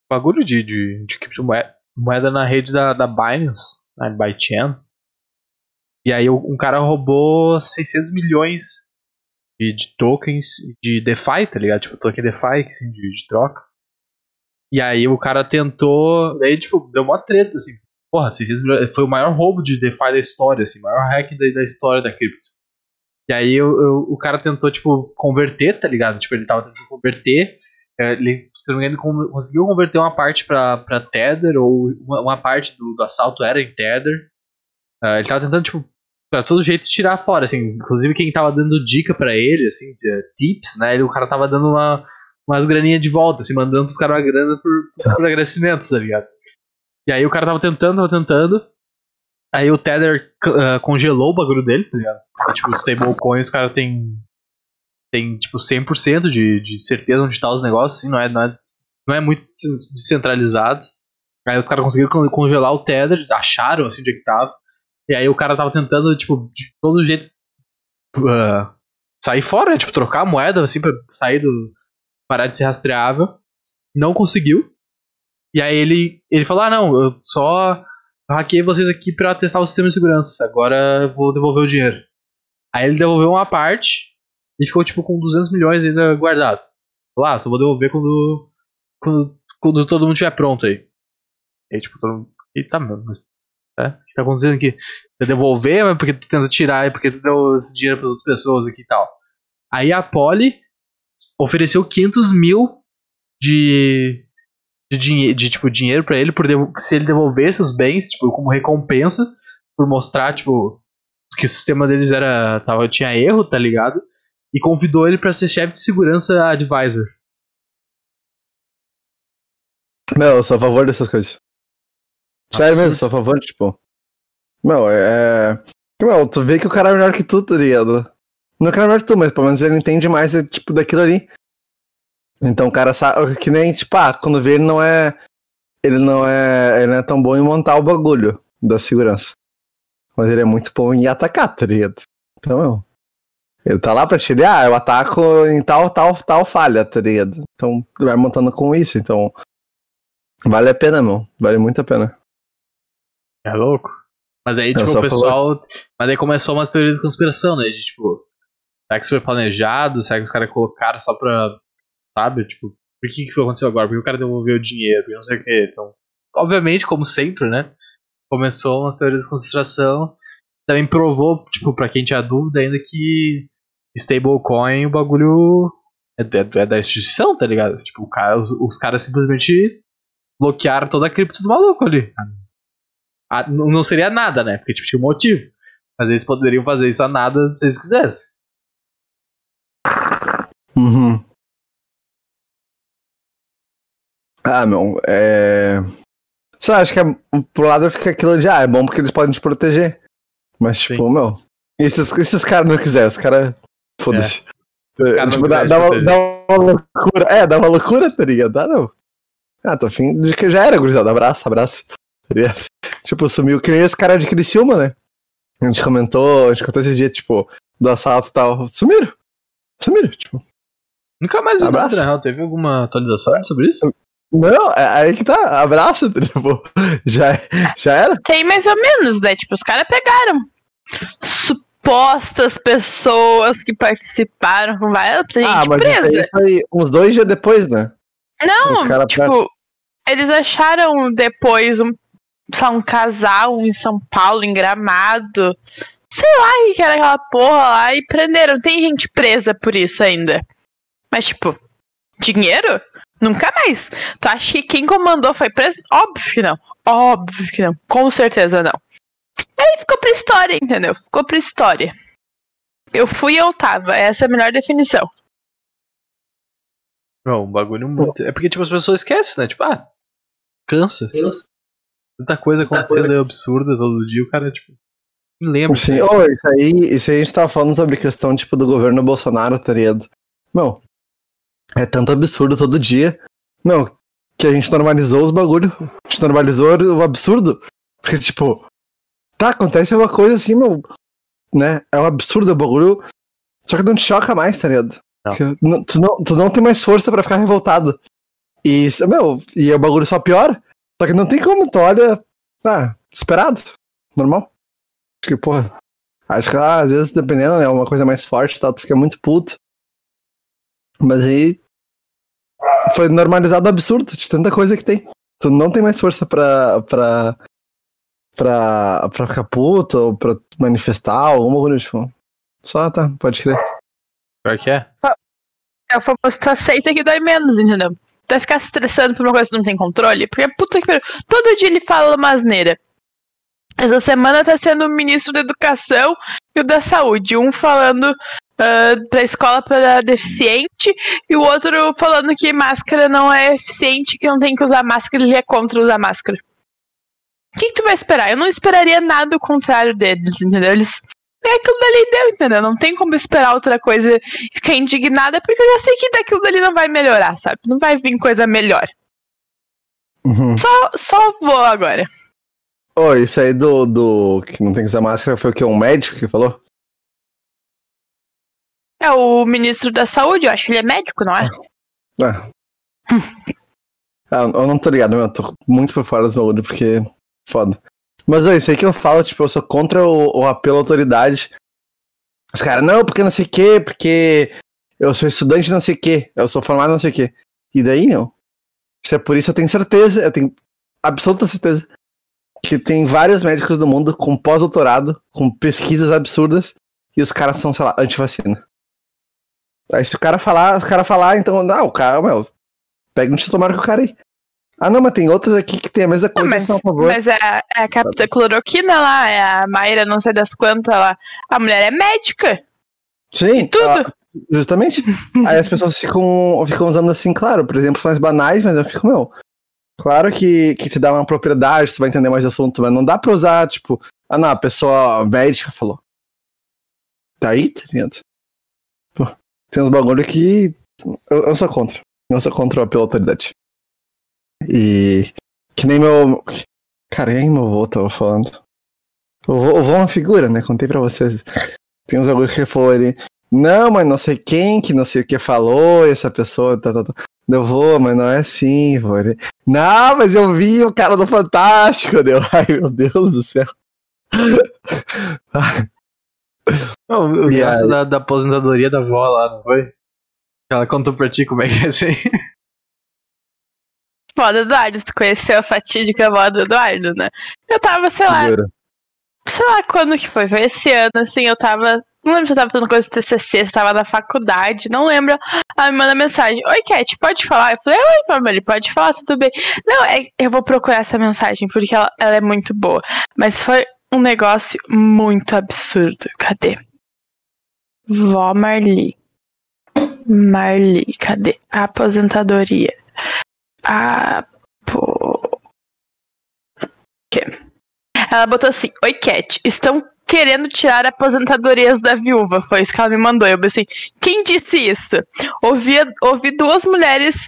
bagulho de, de, de criptomoeda moeda na rede da, da Binance, na ByteChain. E aí um cara roubou 600 milhões de, de tokens de DeFi, tá ligado? Tipo, token DeFi, assim, de, de troca. E aí o cara tentou. Daí, tipo, deu uma treta, assim. Porra, 600 milhões. Foi o maior roubo de DeFi da história, assim. Maior hack da, da história da cripto. E aí o, o, o cara tentou, tipo, converter, tá ligado? Tipo, ele tava tentando converter. é, Ele, se não me engano, con- conseguiu converter uma parte pra, pra Tether, ou uma, uma parte do, do assalto era em Tether. Ah, ele tava tentando, tipo, pra todo jeito tirar fora, assim. Inclusive quem tava dando dica pra ele, assim, eh, tips, né? Ele, o cara tava dando uma, umas graninhas de volta, assim, mandando pros caras uma grana por, por agradecimento, tá ligado? E aí o cara tava tentando, tava tentando. Aí o Tether ah, congelou o bagulho dele, tá ligado? Tipo, stablecoin, os caras tem, tem, tipo, 100% de, de certeza onde tá os negócios, assim, não é, não é, não é muito descentralizado. Aí os caras conseguiram con- congelar o Tether, acharam, assim, onde é que tava. E aí o cara tava tentando, tipo, de todo jeito uh, sair fora, né? Tipo, trocar a moeda, assim, pra sair do. Parar de ser rastreável. Não conseguiu. E aí ele, ele falou: ah, não, eu só hackei vocês aqui pra testar o sistema de segurança. Agora eu vou devolver o dinheiro. Aí ele devolveu uma parte e ficou, tipo, com 200 milhões ainda guardado. Lá, ah, só vou devolver quando, quando, quando todo mundo estiver pronto aí. Aí, tipo, todo mundo. Eita, mano, mas é, o que tá acontecendo aqui? Você devolver, mas porque tu tenta tirar, é porque tu deu esse dinheiro para outras pessoas aqui e tal. Aí a Polly ofereceu 500 mil de, de, dinhe de tipo, dinheiro para ele por se ele devolvesse os bens, tipo, como recompensa, por mostrar, tipo, que o sistema deles era tava, tinha erro, tá ligado? E convidou ele para ser chefe de segurança advisor. Meu, eu sou a favor dessas coisas. Sério mesmo, sou a favor, tipo. Meu, é. Meu, tu vê que o cara é melhor que tu, tá ligado? Não é que é melhor que tu, mas pelo menos ele entende mais, tipo, daquilo ali. Então o cara sabe. Que nem, tipo, ah, quando vê ele não é. Ele não é. Ele não é tão bom em montar o bagulho da segurança. Mas ele é muito bom em atacar, tá ligado? Então, meu. Ele tá lá pra te ah, eu ataco em tal, tal, tal falha, tá ligado? Então, vai montando com isso, então. Vale a pena, meu. Vale muito a pena. É louco. Mas aí, tipo, o pessoal. Mas aí começou uma teoria de conspiração, né? De tipo, será que isso foi planejado? Será que os caras colocaram só pra. Sabe? Tipo, por que, que foi aconteceu agora? Por que o cara devolveu o dinheiro? Não sei o. Então, obviamente, como sempre, né? Começou uma teoria de conspiração. Também provou, tipo, pra quem tinha dúvida ainda que stablecoin, o bagulho é, é, é, da instituição, tá ligado? Tipo, cara, os, os caras simplesmente bloquearam toda a cripto do maluco ali. A, não seria nada, né? Porque tipo, tinha um motivo. Mas eles poderiam fazer isso a nada se eles quisessem. Uhum. Ah, não. É. Só acho que é, pro lado fica aquilo de, ah, é bom porque eles podem te proteger. Mas, tipo, Sim. meu. E se, se os caras não quiserem, os caras. Foda-se. É. Tipo, dá, dá, uma, dá, uma, loucura. É, dá uma loucura, tá ligado? Dá não. Ah, tô afim de que já era, gurizada. Abraço, abraço. Tá? Tipo, sumiu que nem esse cara de Criciúma, né? A gente comentou, a gente contou esses dias, tipo, do assalto e tal. Sumiram. Sumiram, tipo. Nunca mais vi nada, na real. Teve alguma atualização sobre isso? Não, é aí que tá. Abraço, tipo, já, já era? Tem mais ou menos, né? Tipo, os caras pegaram supostas pessoas que participaram com várias gente ah, mas presa. Foi uns dois dias depois, né? Não, tipo, eles acharam depois um só um casal em São Paulo, em Gramado. Sei lá o que era aquela porra lá e prenderam. Tem gente presa por isso ainda. Mas, tipo, dinheiro? Nunca mais. Tu acha que quem comandou foi preso? Óbvio que não. Óbvio que não. Com certeza não. Aí ficou pra história, entendeu? Ficou pra história. Eu fui e eu tava. Essa é a melhor definição. Não, um bagulho muito. É porque, tipo, as pessoas esquecem, né? Tipo, ah, cansa. Cansa. Tanta coisa acontecendo é absurda todo dia, o cara, tipo. Não lembra. Sim, oh, isso aí, isso aí a gente tava falando sobre questão, tipo, do governo Bolsonaro, tá ligado? Meu, é tanto absurdo todo dia. Meu, que a gente normalizou os bagulho. A gente normalizou o absurdo. Porque, tipo, tá, acontece uma coisa assim, meu. Né? É um absurdo o bagulho. Só que não te choca mais, tá ligado? Não. Tu, não, tu não tem mais força para ficar revoltado. E, meu, e o bagulho só piora. Só que não tem como, tu olha. Ah, esperado. Normal. Acho que, porra. Acho que ah, às vezes, dependendo, é uma coisa mais forte tal, tu fica muito puto. Mas aí. Foi normalizado absurdo de tanta coisa que tem. Tu não tem mais força pra. pra. pra, pra ficar puto ou pra manifestar alguma coisa, tipo. Só tá, pode crer. Pior que é? É o famoso tu aceita que dói menos, entendeu? vai ficar se estressando por uma coisa que não tem controle? Porque puta que pariu. Todo dia ele fala uma asneira. Essa semana tá sendo o ministro da Educação e o da Saúde. Um falando uh, pra escola para deficiente e o outro falando que máscara não é eficiente, que não tem que usar máscara, ele é contra usar máscara. O que, que tu vai esperar? Eu não esperaria nada o contrário deles, entendeu? Eles é aquilo dali deu, entendeu? Não tem como esperar outra coisa e ficar indignada, porque eu já sei que daquilo dali não vai melhorar, sabe? Não vai vir coisa melhor. Uhum. Só, só vou agora. Ô, isso aí do, do que não tem que usar máscara foi o que? Um médico que falou? É o ministro da saúde, eu acho que ele é médico, não é? Ah. ah, eu não tô ligado, eu tô muito por fora dos bagulho porque. Foda. Mas ó, isso aí que eu falo, tipo, eu sou contra o, o apelo à autoridade. Os caras, não, porque não sei o quê, porque eu sou estudante não sei o quê, eu sou formado não sei o quê. E daí, não. Se é por isso, eu tenho certeza, eu tenho absoluta certeza que tem vários médicos do mundo com pós-doutorado, com pesquisas absurdas, e os caras são, sei lá, anti-vacina. Aí se o cara falar, o cara falar, então, não, o cara, meu, pega um tomara com o cara aí. Ah, não, mas tem outros aqui que tem a mesma coisa, Não, mas, são a favor. mas é, a- é a capta cloroquina lá, é a Mayra não sei das quantas lá. A mulher é médica, Sim, tudo. ah, justamente. Aí as pessoas ficam, ficam usando assim, claro, por exemplo, são banais, mas eu fico, meu, claro que, que te dá uma propriedade, você vai entender mais do assunto, mas não dá pra usar, tipo, ah, não, a pessoa médica falou. Tá aí, tá ligado? Pô, tem uns bagulho que eu, eu sou contra. Eu sou contra pela autoridade. E que nem meu. Cara, quem meu avô tava falando? O o avô é uma figura, né? Contei pra vocês. Tem uns bagulho que ele falou ali. Não, mas não sei quem que não sei o que falou, essa pessoa, tá, tá, tá. Eu vou, mas não é assim, vô. Não, mas eu vi o cara do Fantástico, deu. Ai, meu Deus do céu. Não, o aí? da, da aposentadoria da avó lá, não foi? Ela contou pra ti como é que é isso aí. Foda, Eduardo, tu conheceu a fatídica avó do Eduardo, né? Eu tava, sei lá, sei lá quando que foi, foi esse ano, assim, eu tava. Não lembro se eu tava fazendo coisa do TCC, se tava na faculdade, não lembro. Ela me manda mensagem: Oi, Cat, pode falar? Eu falei: Oi, família, pode falar, tudo bem. Não, é, eu vou procurar essa mensagem, porque ela, ela é muito boa. Mas foi um negócio muito absurdo. Cadê? Vó Marli. Marli, cadê? Aposentadoria. Apo. Que? Ela botou assim: Oi, Cat, estão querendo tirar aposentadorias da viúva. Foi isso que ela me mandou. Eu pensei: Quem disse isso? Ouvi, ouvi duas mulheres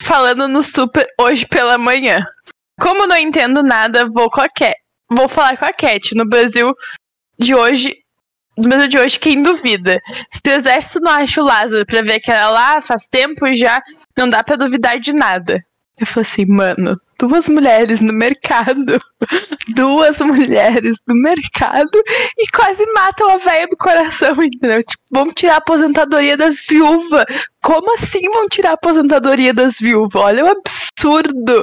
falando no super hoje pela manhã. Como não entendo nada, vou com a Cat. Vou falar com a Cat. No Brasil de hoje. No Brasil de hoje, quem duvida? Se o exército não acha o Lázaro pra ver que ela lá faz tempo já, não dá pra duvidar de nada. Eu falei assim, mano, duas mulheres no mercado, duas mulheres no mercado e quase matam a velha do coração, entendeu? Tipo, vamos tirar a aposentadoria das viúvas. Como assim vão tirar a aposentadoria das viúvas? Olha o absurdo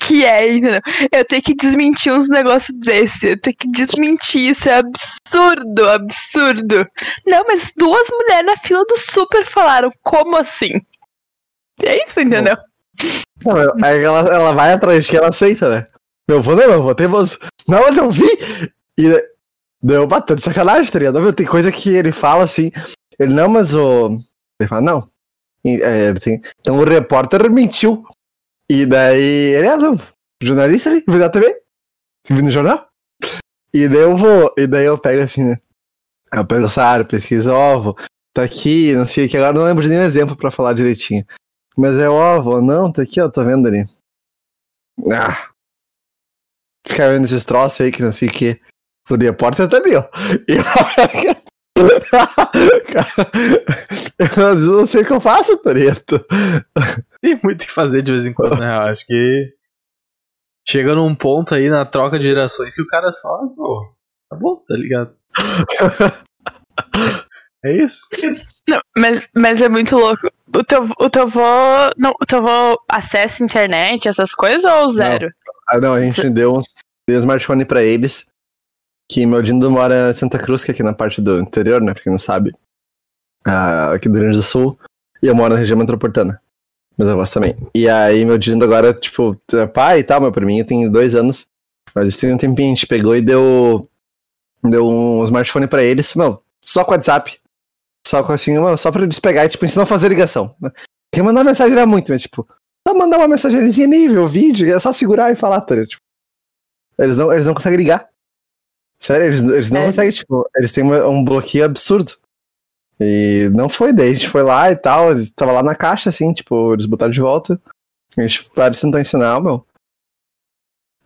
que é, entendeu? Eu tenho que desmentir uns negócios desse, eu tenho que desmentir isso, é absurdo, absurdo. Não, mas duas mulheres na fila do super falaram, como assim? É isso, entendeu? Não, aí ela, ela vai atrás que ela aceita, né? Meu avô não, meu avô tem voz. Não, mas eu vi! E deu batendo sacanagem, tá ligado? Tem coisa que ele fala assim. Ele não, mas o. Ele fala, não. E, é, ele tem... Então o repórter mentiu. E daí. Ele é não, jornalista ali, viu na TV? Viu no jornal? E daí eu vou. E daí eu pego assim, né? Eu pego o Sara, pesquiso, ó, vô, tá aqui, não sei o que. Agora não lembro de nenhum exemplo pra falar direitinho. Mas é ovo, não, tá aqui, ó, tô vendo ali. Ah. Ficar vendo esses troços aí que não sei o que. O repórter tá ali, ó. E Cara, eu não sei o que eu faço, tá ligado? Tem muito o que fazer de vez em quando, né? Eu acho que chega num ponto aí na troca de gerações que o cara só. Pô, tá bom, tá ligado? É isso. Não, mas, mas é muito louco. O teu, o teu avô. Não, o teu avô acessa internet, essas coisas, ou zero? Ah, não, a gente deu uns deu um smartphone pra eles. Que meu Dindo mora em Santa Cruz, que é aqui na parte do interior, né? Pra quem não sabe. Ah, aqui do Rio Grande do Sul. E eu moro na região metropolitana. Meus avós também. E aí meu Dindo agora, tipo, é pai e tal, meu priminho tem dois anos. Mas isso tem um tempinho, a gente pegou e deu. Deu um smartphone pra eles, meu, só com WhatsApp. Só com assim, só pra eles pegar e, tipo, ensinar a fazer ligação. Porque mandar mensagem era muito, mas, tipo, só mandar uma mensagenzinha nível, vídeo, é só segurar e falar, tá? Tipo, eles não, eles não conseguem ligar. Sério, eles, eles não É. conseguem, tipo, eles têm um bloqueio absurdo. E não foi, daí a gente foi lá e tal, tava lá na caixa, assim, tipo, eles botaram de volta. A gente parece tentar ensinar, meu.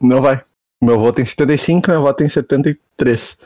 Não vai. Meu avô tem 75, minha avó tem 73.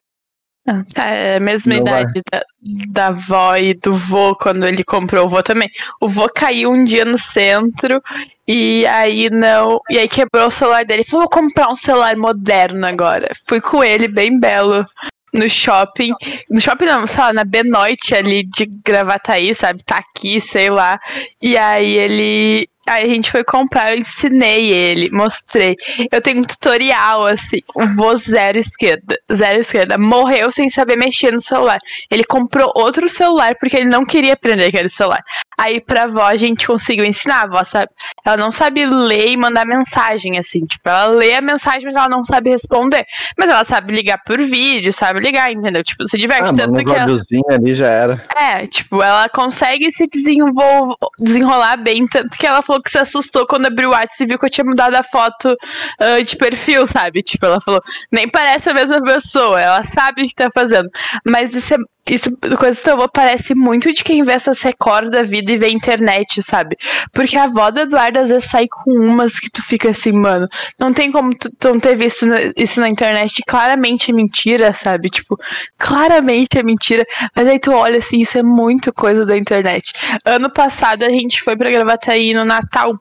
É a mesma Não idade da, da avó e do vô quando ele comprou o vô também. O vô caiu um dia no centro e aí não. E aí quebrou o celular dele. Falou: vou comprar um celular moderno agora. Fui com ele, bem belo, no shopping. No shopping não, sei lá, na Benoite ali de Gravataí, sabe? Tá aqui, sei lá. E aí ele. Aí a gente foi comprar, eu ensinei ele, mostrei. Eu tenho um tutorial, assim, o vô zero esquerda. Zero esquerda. Morreu sem saber mexer no celular. Ele comprou outro celular porque ele não queria aprender aquele celular. Aí pra avó a gente conseguiu ensinar. A avó sabe, ela não sabe ler e mandar mensagem, assim. Tipo, ela lê a mensagem, mas ela não sabe responder. Mas ela sabe ligar por vídeo, sabe ligar, entendeu? Tipo, se diverte Ah, tanto mano, que ela. ali já era. É, tipo, ela consegue se desenvol... desenrolar bem, tanto que ela falou que se assustou quando abriu o WhatsApp e viu que eu tinha mudado a foto ah, de perfil, sabe? Tipo, ela falou, nem parece a mesma pessoa, ela sabe o que tá fazendo. Mas isso é. Isso, coisa que eu parece muito de quem vê essas recordes da vida e vê internet, sabe? Porque a avó da Eduarda às vezes sai com umas que tu fica assim, mano, não tem como tu, tu não ter visto na- isso na internet. Claramente é mentira, sabe? Tipo, claramente é mentira. Mas aí tu olha assim, isso é muito coisa da internet. Ano passado a gente foi pra Gravataí no Natal.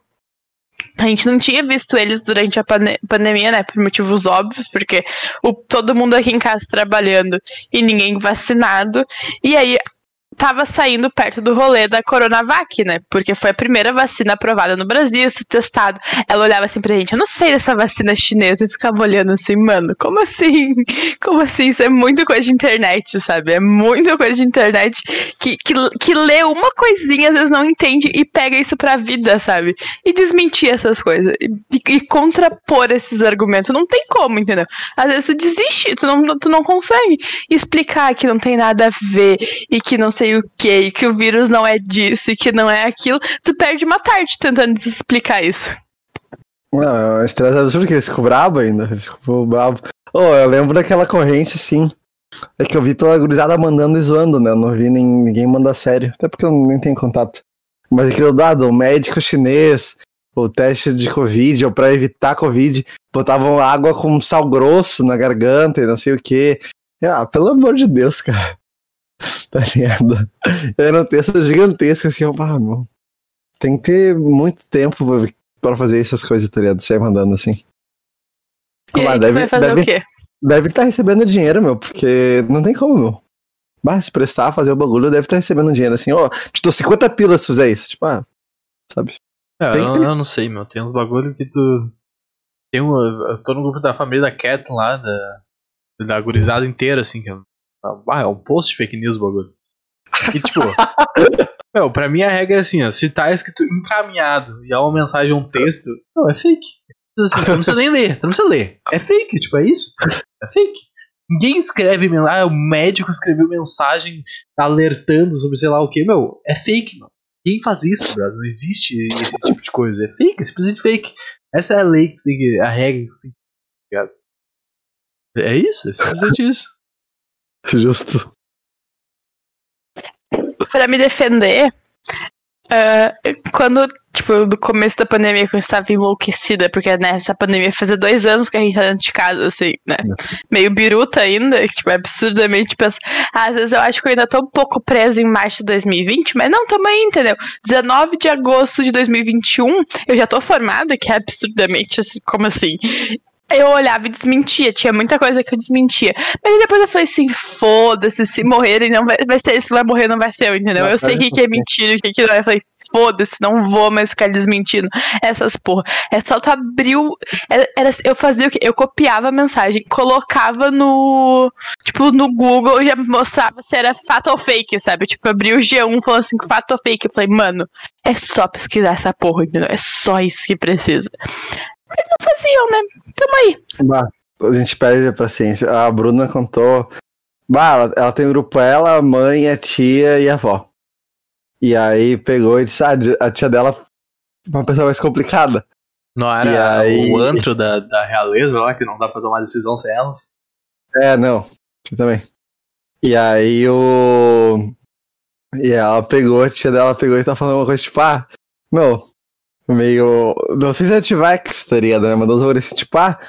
A gente não tinha visto eles durante a pandemia, né? Por motivos óbvios, porque o, todo mundo aqui em casa trabalhando e ninguém vacinado. E aí tava saindo perto do rolê da Coronavac, né? Porque foi a primeira vacina aprovada no Brasil, se testado. Ela olhava assim pra gente, eu não sei dessa vacina chinesa, e ficava olhando assim, mano, como assim? Como assim? Isso é muita coisa de internet, sabe? É muita coisa de internet que, que, que lê uma coisinha, às vezes não entende e pega isso pra vida, sabe? E desmentir essas coisas. E, e- contrapor esses argumentos. Não tem como, entendeu? Às vezes tu desiste, tu não, tu não consegue explicar que não tem nada a ver e que não sei o que, que o vírus não é disso que não é aquilo. Tu perde uma tarde tentando explicar isso. Não, é um estresse absurdo que eles ficam brabo ainda. Eles ficam brabo. Oh, eu lembro daquela corrente, sim. É que eu vi pela gurizada mandando e zoando, né? Eu não vi nem, ninguém mandar sério. Até porque eu nem tenho contato. Mas aquilo dado, o médico chinês, o teste de Covid, ou pra evitar Covid, botavam água com sal grosso na garganta e não sei o que. Ah, pelo amor de Deus, cara. Tá ligado? Era um texto gigantesco, assim, eu, ah, meu. Tem que ter muito tempo pra- fazer essas coisas, tá ligado? Sair mandando assim. E aí, deve, vai fazer deve, o quê? deve estar recebendo dinheiro, meu, porque não tem como, meu. Mas se prestar, fazer o bagulho, deve estar recebendo dinheiro assim, ó, te dou 50 pilas se fizer isso. Tipo, ah, sabe? É, Tem eu, que ter- eu não sei, meu. Tem uns bagulho que tu. Tem um, eu tô no grupo da família da Keton lá, da, da gurizada inteira, assim, que é, ah, é um post de fake news o bagulho. E tipo, meu, pra mim a regra é assim, ó, se tá escrito encaminhado e é uma mensagem, um texto, não, é fake. Assim, não precisa nem ler, não precisa ler. É fake, tipo, é isso. É fake. Ninguém escreve, ah, o médico escreveu mensagem alertando sobre sei lá o que, meu, é fake, meu. Quem faz isso, brother? Não existe esse tipo de coisa. É fake, é simplesmente fake. Essa é a lei que tem que. a regra que tem que. ligado? É isso, é simplesmente isso. Justo. Pra me defender, ah, quando, tipo, no começo da pandemia, que eu estava enlouquecida, porque nessa pandemia fazia dois anos que a gente tá dentro de casa, assim, né? Meio biruta ainda, que, tipo, é absurdamente pensa. Às vezes eu acho que eu ainda tô um pouco presa em março de 2020, mas não, tamo aí, entendeu? 19 de agosto de 2021, eu já tô formada, que é absurdamente assim, como assim? Eu olhava e desmentia, tinha muita coisa que eu desmentia. Mas aí depois eu falei assim, foda-se, se morrerem, não vai, vai ser, se vai morrer, não vai ser eu, entendeu? Não, eu sei o que, que é é. mentira e o que, que não é. Eu falei, foda-se, não vou mais ficar desmentindo essas porra. É só tu abrir o. Era, era- eu fazia o quê? Eu copiava a mensagem, colocava no. Tipo, no Google já mostrava se era fato ou fake, sabe? Tipo, abri o G1 falando assim, fato ou fake. Eu falei, mano, é só pesquisar essa porra, entendeu? É só isso que precisa. Mas não faziam, né? Tamo aí. Bah, a gente perde a paciência. A Bruna contou. Bah, ela, ela tem um grupo, ela, a mãe, a tia e a avó. E aí pegou e disse, ah, a tia dela é uma pessoa mais complicada. Não E era aí- o antro da, da realeza lá, que não dá pra tomar decisão sem elas. É, não, você também. E aí o. E ela pegou, a tia dela pegou e tá falando uma coisa tipo, ah, meu, meio. Não sei se é T-Vex, tá? Né? Mandou os bagulhos assim, tipo, ah,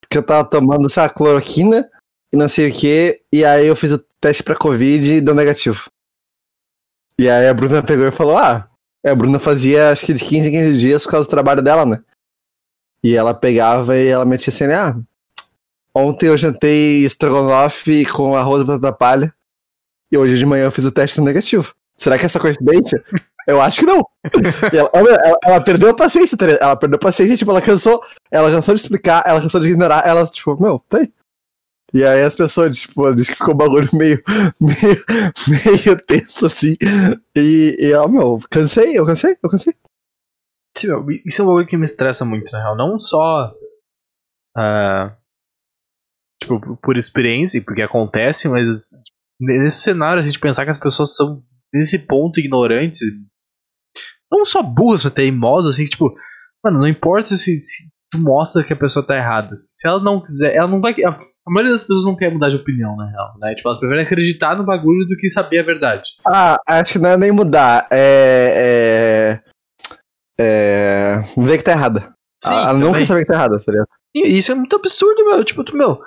Porque eu tava tomando, essa cloroquina e não sei o que. E aí eu fiz o teste pra Covid e deu negativo. E aí a Bruna pegou e falou: Ah, é, a Bruna fazia acho que de 15 em 15 dias por causa do trabalho dela, né? E ela pegava e ela metia assim, ah, ontem eu jantei estrogonofe com arroz e batata palha. E hoje de manhã eu fiz o teste negativo. Será que essa coincidência? Eu acho que não. Ela, ela, ela, perdeu a paciência, tá ela perdeu a paciência, tipo, ela cansou, ela cansou de explicar, ela cansou de ignorar, ela, tipo, meu, tem. E aí as pessoas, tipo, disse que ficou um bagulho meio, meio, meio tenso, assim. E, e ela, meu, cansei, eu cansei, eu cansei. Sim, meu, isso é um bagulho que me estressa muito, na real. Não só. Uh, tipo, por experiência, porque acontece, mas nesse cenário, a gente pensar que as pessoas são, nesse ponto, ignorantes, não só burras, mas teimosas, assim, que, tipo, mano, não importa se, se, tu mostra que a pessoa tá errada. Se ela não quiser, ela não vai. A, a maioria das pessoas não quer mudar de opinião, na real, né? Tipo, elas preferem acreditar no bagulho do que saber a verdade. Ah, acho que não é nem mudar. É. É. é ver que tá errada. Sim, ela também. não quer saber que tá errada, tá ligado? Isso é muito absurdo, meu. Tipo, tu, meu,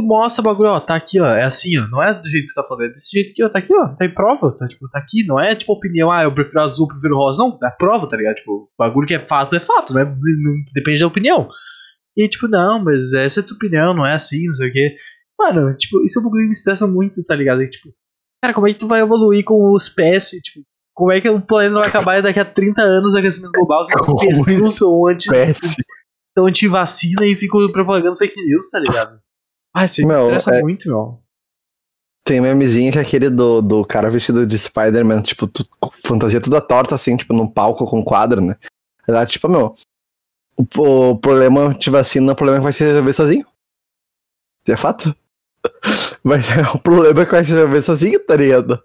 tu mostra o bagulho, ó, tá aqui, ó, é assim, ó, não é do jeito que você tá falando, é desse jeito aqui, ó, tá aqui, ó, tá em prova, tá, tipo, tá aqui, não é tipo opinião, ah, eu prefiro azul, eu prefiro rosa, não, é prova, tá ligado? Tipo, bagulho que é fato é fato, né? Depende da opinião. E tipo, não, mas essa é a tua opinião, não é assim, não sei o quê. Mano, tipo, isso é um bagulho que me estressa muito, tá ligado? E, tipo, cara, como é que tu vai evoluir com os PS, tipo, como é que o planeta vai acabar daqui a 30 anos o aquecimento global se as pessoas são anti, anti-vacina e ficam propagando fake news, tá ligado? Ah, isso me estressa é... muito, meu. Tem memezinho que é aquele do, do cara vestido de Spider-Man, tipo, tu, fantasia toda torta, assim, tipo, num palco com quadro, né? Ela, tipo, meu, o, o problema de vacina, o problema é que vai se resolver sozinho. É fato. Mas é o problema é que vai se resolver sozinho, tá ligado?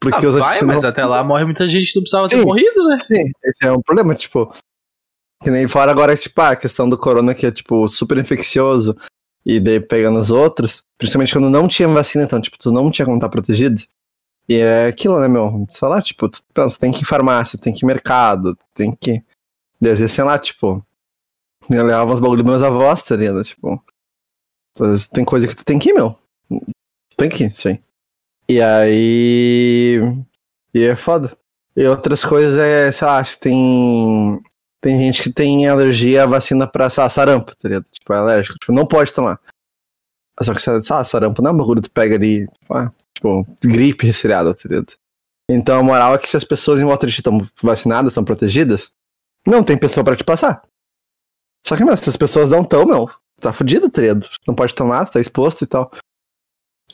Porque ah, os vai, mas não... até lá morre muita gente que não precisava sim, ter morrido, né? Sim, esse é um problema, tipo. Que nem fora agora, tipo, ah, a questão do corona que é, tipo, super infeccioso e daí pegando os outros, principalmente quando não tinha vacina, então, tipo, tu não tinha como estar protegido. E é aquilo, né, meu? Sei lá, tipo, tu, tem que ir em farmácia, tem que ir mercado, tem que. E às vezes, sei lá, tipo. Eu levava uns bagulho dos meus avós, tá ligado? Tipo. Tem coisa que tu tem que ir, meu. Tem que ir, sim. E aí. E é foda. E outras coisas é, sei lá, acho que tem tem gente que tem alergia à vacina pra sarampo, tá ligado? Tipo, é alérgico. Tipo, não pode tomar. Só que, sabe, sarampo não é um bagulho que tu pega ali, tipo, ah, tipo, gripe resfriada, tá ligado? Então a moral é que se as pessoas em volta estão vacinadas, estão protegidas, não tem pessoa pra te passar. Só que, meu, se as pessoas não estão, meu, tá fudido, tá ligado? Não pode tomar, tá exposto e tal.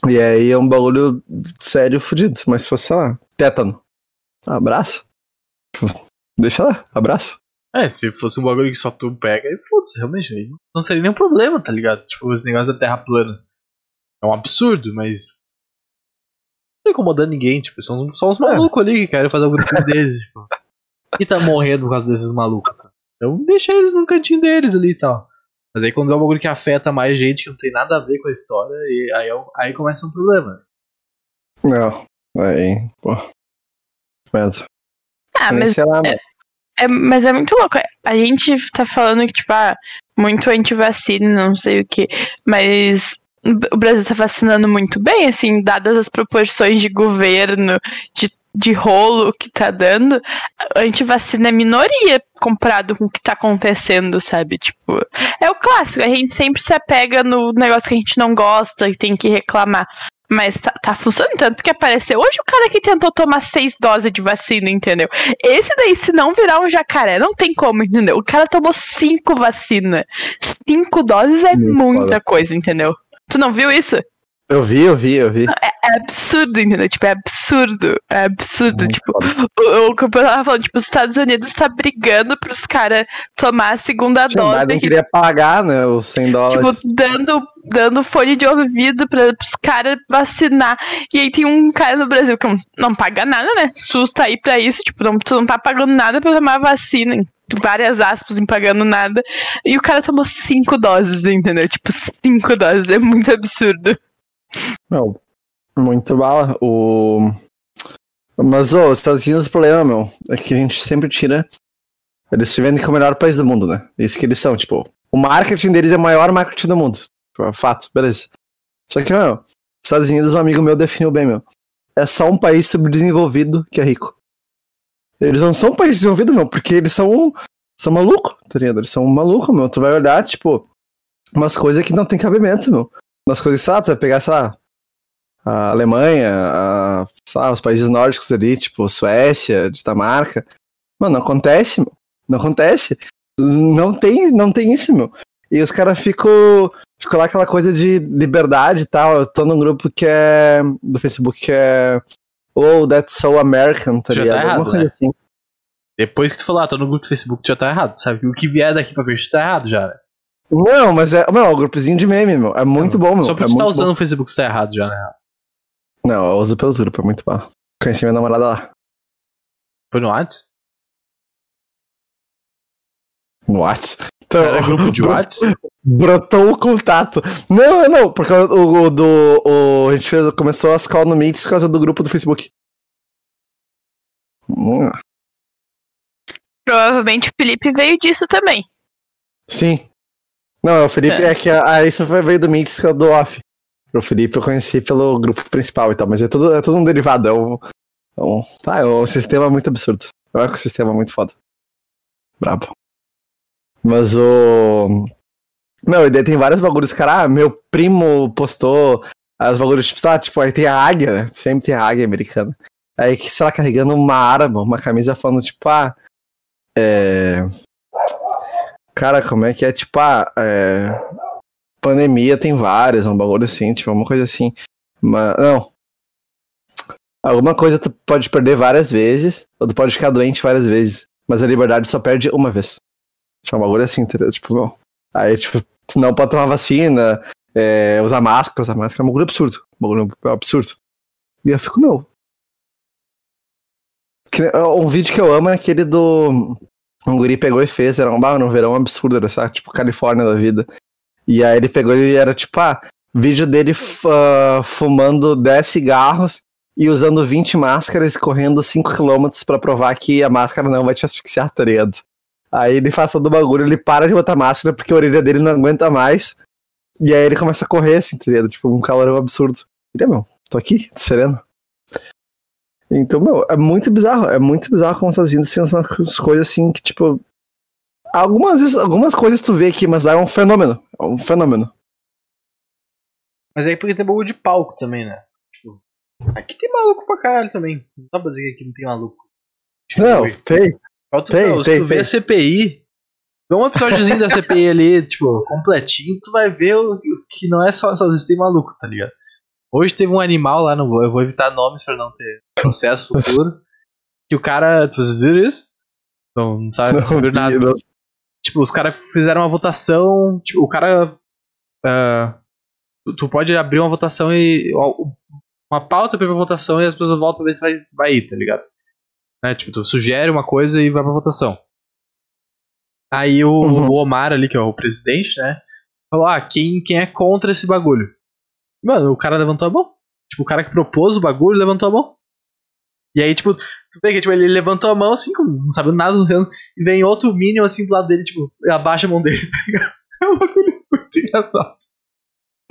E aí é um bagulho sério fudido. Mas se fosse, sei lá, tétano. Abraço. Deixa lá, abraço. É, se fosse um bagulho que só tu pega, aí putz, realmente, aí não seria nenhum problema, tá ligado? Tipo, esse negócio da terra plana. É um absurdo, mas. Não tá incomodando ninguém, tipo, são só uns malucos ali que querem fazer o grupo deles, tipo. E tá morrendo por causa desses malucos, tá? Então deixa eles no cantinho deles ali e tal. Mas aí quando é um bagulho que afeta mais gente que não tem nada a ver com a história, e aí, é aí começa um problema. Não, aí, pô. Medo. Ah, mas. Lá, é, é, mas é muito louco. A gente tá falando que, tipo, ah, muito anti-vacina, não sei o que, mas o Brasil tá vacinando muito bem, assim, dadas as proporções de governo, de, de rolo que tá dando, anti-vacina é minoria comparado com o que tá acontecendo, sabe? Tipo, é o clássico, a gente sempre se apega no negócio que a gente não gosta e tem que reclamar. Mas tá, tá, funcionando tanto que apareceu hoje o cara que tentou tomar seis doses de vacina, entendeu? Esse daí, se não virar um jacaré, não tem como, entendeu? O cara tomou cinco vacinas. Cinco doses é Muito muita foda. coisa, entendeu? Tu não viu isso? Eu vi, eu vi, eu vi. É, é absurdo, entendeu? Tipo, é absurdo. É absurdo. Muito tipo, o, o que eu tava falando, tipo, os Estados Unidos tá brigando pros caras tomar a segunda Sim, dose. Não queria pagar, né? Os 100 dólares. Tipo, dando, dando fone de ouvido pra, pros caras vacinar. E aí tem um cara no Brasil que não paga nada, né? SUS tá aí pra isso. Tipo, não, tu não tá pagando nada pra tomar vacina várias aspas, em pagando nada. E o cara tomou cinco doses, entendeu? Tipo, cinco doses. É muito absurdo. Não, muito bala. O... Mas, os Estados Unidos, o problema, meu, é que a gente sempre tira. Eles se vendem como o melhor país do mundo, né? Isso que eles são, tipo, O marketing deles é o maior marketing do mundo. Tipo, Fato, beleza. Só que, meu, Estados Unidos, um amigo meu definiu bem, meu. É só um país subdesenvolvido que é rico. Eles não são um país desenvolvido, não, porque eles são, são malucos, tá ligado? Eles são malucos, meu. Tu vai olhar, tipo, umas coisas que não tem cabimento, meu. Umas coisas, lá, tu vai pegar, sei lá, a Alemanha, a, sei lá, os países nórdicos ali, tipo, Suécia, Dinamarca. Mano, não acontece, meu. Não acontece. Não tem, não tem isso, meu. E os caras ficam. Ficou lá aquela coisa de liberdade e tal. Eu tô num grupo que é. do Facebook que é. Oh, that's so American, tá Já tá ligado? errado, Alguma coisa né? assim. Depois que tu falar, tô no grupo do Facebook, já tá errado, sabe? O que vier daqui pra frente tá errado já, né? Não, mas é. Não, é um grupozinho de meme, meu. É muito bom, meu. Só porque é tu tá usando o Facebook, tu tá errado já, né? bom. Não, eu uso pelos grupos, é muito bom. Conheci minha namorada lá. Foi no WhatsApp? No Whats. Então, Era grupo de WhatsApp? Brotou o contato. Não, não, porque o, o do. O, a gente fez- começou as call no Meets por causa do grupo do Facebook. Hum, Provavelmente o Felipe veio disso também. sim. Não, o Felipe é, É. que a, a isso veio do Meets que é do off. O Felipe eu conheci pelo grupo principal e tal, mas é tudo, é tudo um derivado. É um, é um, ah, é um sistema muito absurdo. É um ecossistema muito foda. Brabo. Mas o. Meu, e daí tem vários bagulhos, cara. Ah, meu primo postou as bagulhos, tipo, tá, tipo, aí tem a águia, né? Sempre tem a águia americana. Aí que, sei lá, carregando uma arma, uma camisa falando, tipo, ah. É. Cara, como é que é? Tipo, ah, é. Pandemia tem várias, um bagulho assim, tipo, uma coisa assim. Mas, não. Alguma coisa tu pode perder várias vezes, ou tu pode ficar doente várias vezes, mas a liberdade só perde uma vez. Tipo, um bagulho assim, entendeu? Tipo, não. Aí, tipo, não pode tomar vacina, é, usar máscara, usar máscara é um bagulho absurdo. Um bagulho absurdo. E eu fico. Que- Um vídeo que eu amo é aquele do. Um guri pegou e fez, era um, bah, no verão absurdo, era sabe? tipo Califórnia da vida. E aí ele pegou e era tipo, ah, vídeo dele ah, fumando 10 cigarros e usando 20 máscaras e correndo 5km pra provar que a máscara não vai te asfixiar, tá ligado? Aí ele faz todo o bagulho, ele para de botar máscara porque a orelha dele não aguenta mais. E aí ele começa a correr, assim, tá ligado? Tipo, um calorão absurdo. Ele, meu, tô aqui, sereno. Então, meu, é muito bizarro. É muito bizarro como os Estados Unidos umas coisas assim que, tipo. Algumas, algumas coisas tu vê aqui, mas é um fenômeno. É um fenômeno. Mas aí porque tem bagulho de palco também, né? Tipo, aqui tem maluco pra caralho também. Não dá pra dizer que aqui não tem maluco. Tipo, Não, tem. Falta- tem, não, se tem, tu vê tem. a CPI, vê um episódiozinho da CPI ali, tipo, completinho, tu vai ver o, o que não é só só tem maluco, tá ligado? Hoje teve um animal lá, não vou, eu vou evitar nomes pra não ter processo futuro, que o cara, vocês viram isso? Não, não sabe, não, viram nada. não. Tipo, os caras fizeram uma votação, tipo, o cara, ah, tu- pode abrir uma votação e, uma pauta pra votação e as pessoas voltam pra ver se vai, vai ir, tá ligado? Né? Tipo, tu sugere uma coisa e vai pra votação. Aí o, Uhum. o Omar ali, que é o presidente, né? Falou, ah, quem, quem é contra esse bagulho? Mano, o cara levantou a mão. Tipo, o cara que propôs o bagulho levantou a mão. E aí, tipo, tu vê que tipo, ele levantou a mão assim, como não sabendo nada, e vem outro Minion assim do lado dele, tipo, e abaixa a mão dele, tá ligado? É um bagulho muito engraçado.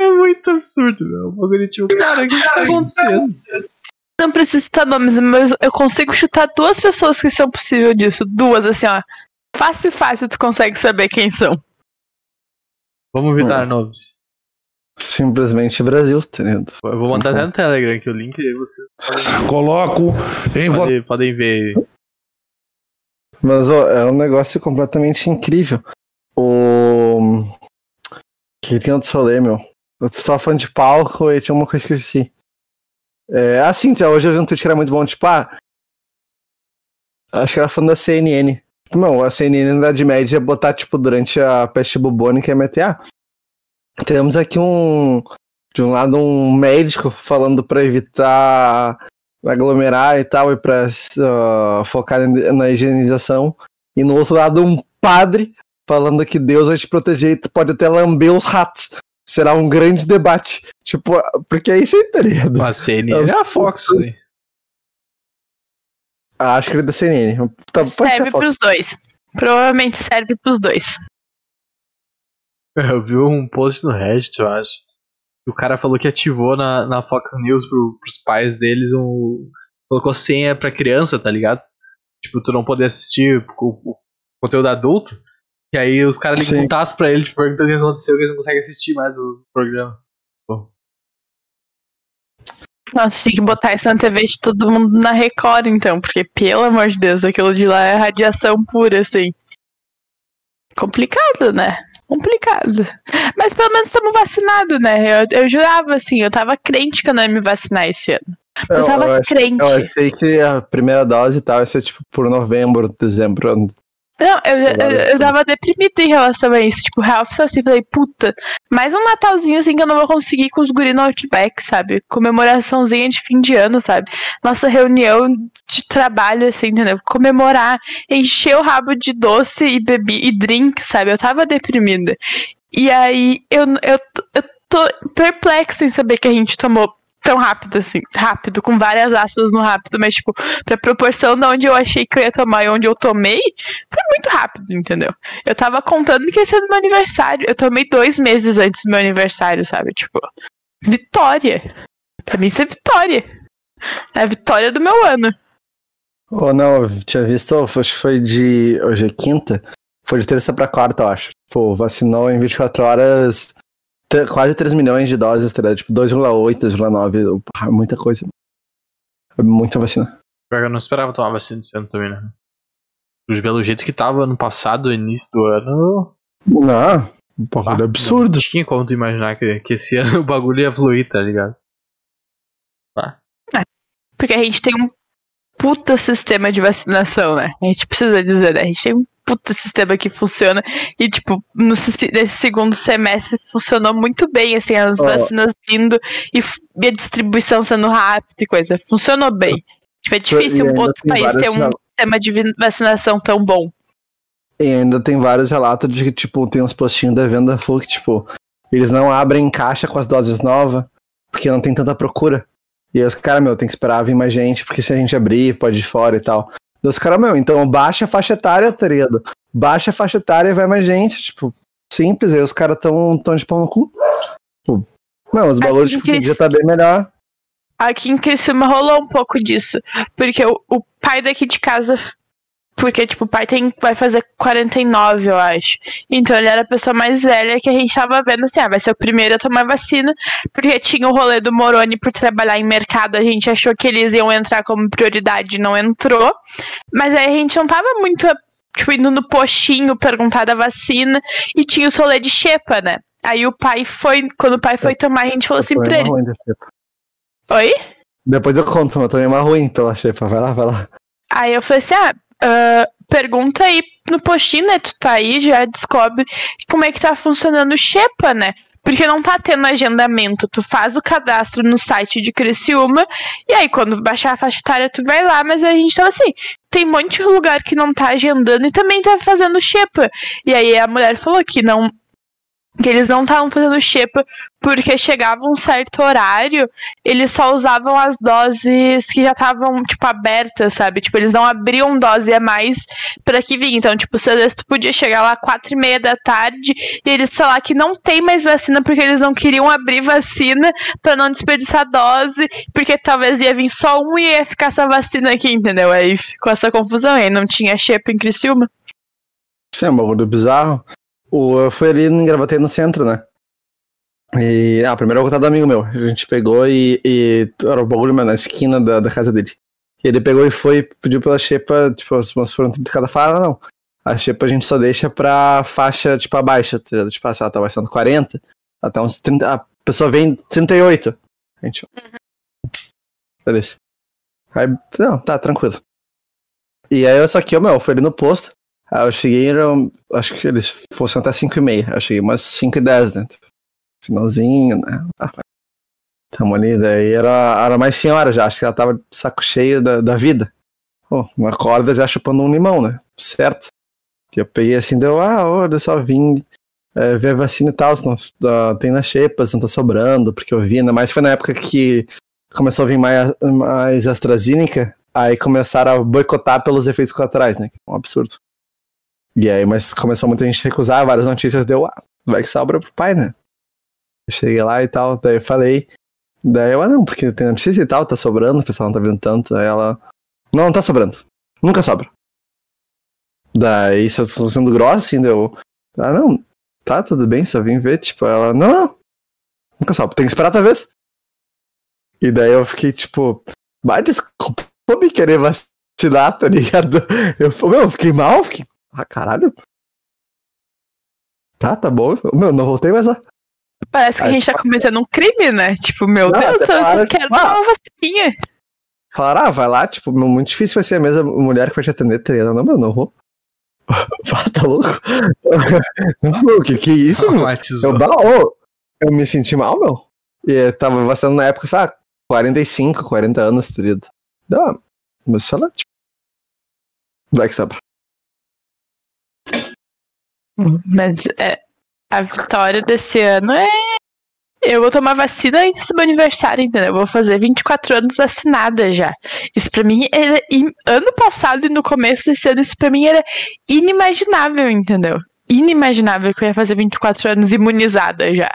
É muito absurdo, meu. É um bagulho tipo, cara, o que tá acontecendo? Não preciso citar nomes, mas eu consigo chutar duas pessoas que são possível disso. Duas, assim, ó. Fácil, fácil, tu consegue saber quem são. Vamos evitar Hum. nomes. Simplesmente Brasil, tá ligado? Eu vou mandar até no Telegram aqui o link e aí vocês Coloco em podem, podem ver. Mas ó, é um negócio completamente incrível. O. Que tem outro rolê, meu. Eu tava falando de palco e tinha uma coisa que eu esqueci. É, assim, então, hoje eu vi um tweet que era muito bom, tipo, ah. Acho que era falando da CNN. Tipo, não, a CNN na Idade Média ia botar, tipo, durante a peste bubônica ia meter, ah, temos aqui um. De um lado, um médico falando pra evitar aglomerar e tal, e pra ah, focar na higienização. E no outro lado, um padre falando que Deus vai te proteger e tu pode até lamber os ratos. Será um grande debate. Tipo, porque é isso aí, tá ligado? A CNN é a Fox. Ah, acho que ele é da CNN. Tá, serve pros dois. Provavelmente serve pros dois. Eu vi um post no Reddit, eu acho. O cara falou que ativou na, na Fox News pro, pros pais deles um. Colocou senha pra criança, tá ligado? Tipo, tu não poder assistir o, o conteúdo adulto. E aí os caras ligam um taço pra ele, tipo, perguntando o que aconteceu, que eles não conseguem assistir mais o programa. Nossa, tinha que botar isso na TV de todo mundo na Record, então, porque, pelo amor de Deus, aquilo de lá é radiação pura, assim. Complicado, né? Complicado. Mas pelo menos estamos vacinados, né? Eu, eu jurava, assim, eu tava crente que eu não ia me vacinar esse ano. Eu, tava eu, crente. eu achei que a primeira dose tal ia ser tipo por novembro, dezembro. Não, eu, eu, eu tava deprimida em relação a isso. Tipo, real, assim, falei, puta, mais um Natalzinho assim que eu não vou conseguir com os guri no Outback, sabe? Comemoraçãozinha de fim de ano, sabe? Nossa reunião de trabalho, assim, entendeu? Comemorar, encher o rabo de doce e bebi e drink, sabe? Eu tava deprimida. E aí eu, eu, eu tô perplexa em saber que a gente tomou tão rápido assim, rápido, com várias aspas no rápido, mas tipo, pra proporção de onde eu achei que eu ia tomar e onde eu tomei, foi muito rápido, entendeu? Eu tava contando que ia ser do meu aniversário. Eu tomei dois meses antes do meu aniversário, sabe? Tipo, vitória. Pra mim isso é vitória. É a vitória do meu ano. Ou não, eu tinha visto, acho que foi de. Hoje é quinta? Foi de terça pra quarta, eu acho. Pô, vacinou em 24 horas quase 3 milhões de doses, tá ligado? Tipo, 2,8, 2,9. Ah, Muita coisa. É Muita vacina. Eu não esperava tomar vacina esse ano também, né? Pelo jeito que tava ano passado, início do ano. Não, um bagulho ah, absurdo. Não tinha como tu imaginar que, que esse ano o bagulho ia fluir, tá ligado? Porque a gente tem um puta sistema de vacinação, né? A gente precisa dizer, né? A gente tem um puta sistema que funciona. E, tipo, no, se- nesse segundo semestre funcionou muito bem, assim, as Ó. vacinas vindo e, e a distribuição sendo rápida e coisa. Funcionou bem. Tipo, é difícil um outro país ter um sistema de vacinação tão bom. E ainda tem vários relatos de que, tipo, tem uns postinhos da venda full que, tipo, eles não abrem caixa com as doses novas porque não tem tanta procura. E aí os caras, meu, tem que esperar vir mais gente, porque se a gente abrir, pode ir fora e tal. E os caras, meu, então baixa a faixa etária, tá ligado? Baixa a faixa etária e vai mais gente, tipo, simples. Aí os caras tão, tão de pau no cu. Tipo, não, os valores, tipo, podia estar bem melhor. Aqui em Criciúma rolou um pouco disso. Porque o, o pai daqui de casa. Porque, tipo, o pai tem, vai fazer 49, eu acho. Então ele era a pessoa mais velha que a gente tava vendo assim, ah, vai ser o primeiro a tomar vacina. Porque tinha o rolê do Moroni por trabalhar em mercado. A gente achou que eles iam entrar como prioridade, não entrou. Mas aí a gente não tava muito, tipo, indo no postinho perguntar da vacina. E tinha o rolê de xepa, né? Aí o pai foi, quando o pai foi tomar, a gente falou assim pra ele. Oi? Depois eu conto, eu tomei uma ruim pela xepa. Vai lá, vai lá. Aí eu falei assim, ah, ah, pergunta aí no postinho, né? Tu tá aí, já descobre como é que tá funcionando o Xepa, né? Porque não tá tendo agendamento. Tu faz o cadastro no site de Criciúma, e aí quando baixar a faixa etária, tu vai lá, mas a gente tava assim, tem um monte de lugar que não tá agendando e também tá fazendo Xepa. E aí a mulher falou que não. Que eles não estavam fazendo Xepa porque chegava um certo horário eles só usavam as doses que já estavam, tipo, abertas, sabe? Tipo, eles não abriam dose a mais pra que vinha. Então, tipo, se às vezes tu podia chegar lá quatro e meia da tarde e eles falar que não tem mais vacina porque eles não queriam abrir vacina pra não desperdiçar dose, porque talvez ia vir só um e ia ficar essa vacina aqui, entendeu? Aí ficou essa confusão, aí não tinha Xepa em Criciúma. Isso é um bagulho bizarro. O, eu fui ali em Gravatei no centro, né? E, ah, primeiro eu vou contar do amigo meu. A gente pegou e, e era o bagulho mano, na esquina da, da casa dele. E ele pegou e foi, pediu pela xepa, tipo, as moças foram 30 cada fala, não. A xepa a gente só deixa pra faixa, tipo, abaixo, tá? Tipo, se ela tá vacinando 40, até uns 30, a pessoa vem 38. A gente... Beleza. Aí, não, tá, tranquilo. E aí eu só que, meu, fui ali no posto, Aí eu cheguei, eram, acho que eles fossem até 5 e meia. Eu cheguei umas 5 e 10, né? Finalzinho, né? Ah. Tamo ali, daí era, era mais senhora já, acho que ela tava de saco cheio da, da vida. Uma corda já chupando um limão, né? Certo. E eu peguei assim, deu, ah, olha só, vim é, ver a vacina e tal, ah, tem na Xepas, não tá sobrando, porque eu vi, ainda mais foi na época que começou a vir mais, mais AstraZeneca, aí começaram a boicotar pelos efeitos colaterais, né? Que é um absurdo. E aí, mas começou muita gente a recusar, várias notícias deu, ah, vai que sobra pro pai, né? Cheguei lá e tal, daí eu falei. Daí eu, ah, não, porque tem notícia e tal, tá sobrando, o pessoal não tá vendo tanto. Aí ela, não, não tá sobrando. Nunca sobra. Daí, se eu tô sendo grossa, assim, deu, ah, não, tá, tudo bem, só vim ver, tipo, ela, não, não, nunca sobra, tem que esperar outra vez. E daí eu fiquei, tipo, vai desculpa me querer vacinar, tá ligado? Eu, meu, eu fiquei mal, fiquei, ah, caralho. Tá, tá bom, meu, não voltei mais lá. Parece que a gente tá cometendo um crime, né? Tipo, meu Não, Deus, eu só quero tipo, ah, uma vacininha. Falaram, ah, vai lá, tipo, muito difícil vai ser a mesma mulher que vai te atender, tá ligado? Não, meu, não vou. Ah, tá louco? Não, que que isso, meu? Eu, eu me senti mal, meu. E eu tava vacinando na época, sabe, 45, 40 anos, tá ligado? Não, mas sei lá, tipo. Vai que sobra. Mas é, a vitória desse ano é. Eu vou tomar vacina antes do meu aniversário, entendeu? Eu vou fazer 24 anos vacinada já. Isso pra mim era. in- Ano passado e no começo desse ano, isso pra mim era inimaginável, entendeu? Inimaginável que eu ia fazer 24 anos imunizada já.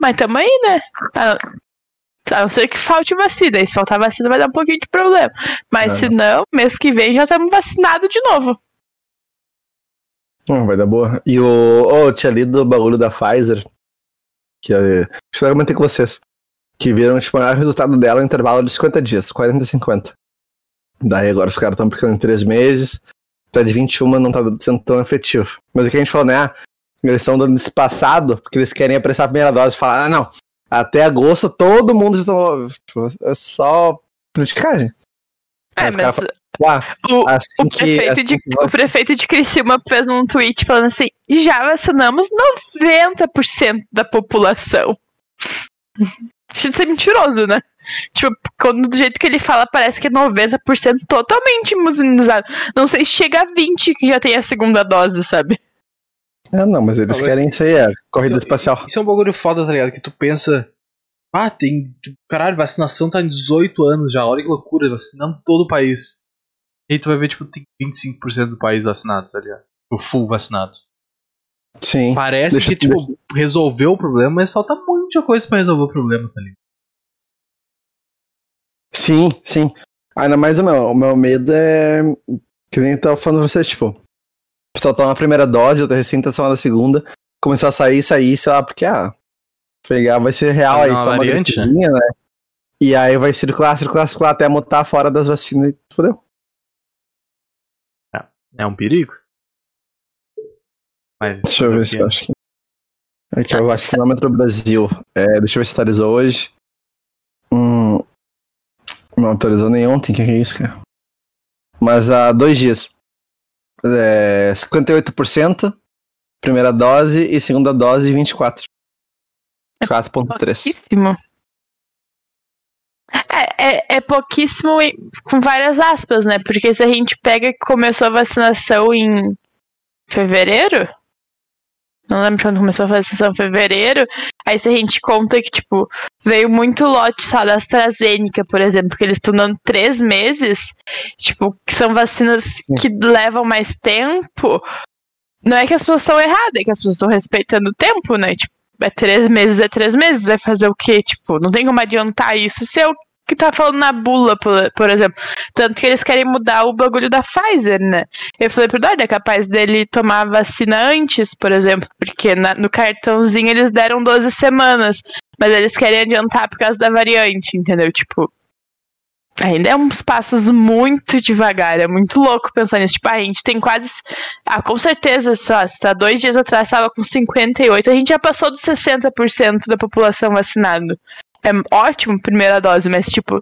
Mas tamo aí, né? A a não ser que falte vacina. E se faltar vacina vai dar um pouquinho de problema. Mas É. se não, mês que vem já estamos vacinados de novo. Hum, vai dar boa. E o. Oh, eu tinha lido o bagulho da Pfizer. Que é, que eu comentei com vocês. Que viram, tipo, o resultado dela em intervalo de 50 dias, 40 e 50. Daí agora os caras estão aplicando em 3 meses. Até de 21 não tá sendo tão efetivo. Mas o que a gente falou, né? ah, Eles estão dando esse passado porque eles querem apressar a primeira dose e falar, ah, não. Até agosto todo mundo já tomou. Tipo, é só politicagem. É, mas falam, ah, o, assim o que. prefeito, assim de, que o prefeito de Criciúma fez um tweet falando assim: já vacinamos 90% da população. De ser mentiroso, né? Tipo, quando, do jeito que ele fala, parece que é 90% totalmente imunizado. Não sei se chega a 20% que já tem a segunda dose, sabe? É, não, mas eles Talvez- querem isso aí, é corrida Isso- espacial. Isso é um bagulho foda, tá ligado? Que tu pensa. Ah, tem. Caralho, vacinação tá em 18 anos já. Olha que loucura, vacinando todo o país. E aí tu vai ver, tipo, tem 25% do país vacinado, tá ligado? O full vacinado. Sim. Parece Deixa- que, tipo, resolveu o problema, mas falta muita coisa pra resolver o problema, tá ligado? Sim, sim. Ainda mais o meu, o meu medo é. Que nem eu tava falando pra vocês, tipo. O pessoal tá na primeira dose, eu tô recém tá na segunda. Começar a sair, sair, sei lá, porque, ah. Pegar vai ser real Vai aí, uma só uma variante, né? gripezinha, né? E aí vai circular, circular, circular até mutar fora das vacinas e fodeu. É um perigo. Mas. Deixa eu ver se eu acho que. Aqui é o vacinômetro Brasil. É, deixa eu ver se atualizou hoje. Hum, não atualizou nem ontem, o que que é isso, cara? Mas há dois dias. É, 58%, primeira dose, e segunda dose, 24%. 4.3. Pouquíssimo. É, é, é pouquíssimo com várias aspas, né? Porque se a gente pega que começou a vacinação em fevereiro, não lembro quando começou a vacinação em fevereiro, aí se a gente conta que, tipo, veio muito lote, sabe, da AstraZeneca, por exemplo, que eles estão dando três meses, tipo, que são vacinas que levam mais tempo, não é que as pessoas estão erradas, é que as pessoas estão respeitando o tempo, né? Tipo, é três meses, é três meses, vai fazer o quê? Tipo, não tem como adiantar isso se é o que tá falando na bula, por, por exemplo. Tanto que eles querem mudar o bagulho da Pfizer, né? Eu falei pro Dória, é capaz dele tomar a vacina antes, por exemplo, porque na- no cartãozinho eles deram 12 semanas, mas eles querem adiantar por causa da variante, entendeu? Tipo, ainda é uns passos muito devagar, é muito louco pensar nisso. Tipo, a gente tem quase. Ah, com certeza, só, se há dois dias atrás estava com 58, a gente já passou dos 60% da população vacinada. É ótimo, primeira dose, mas tipo,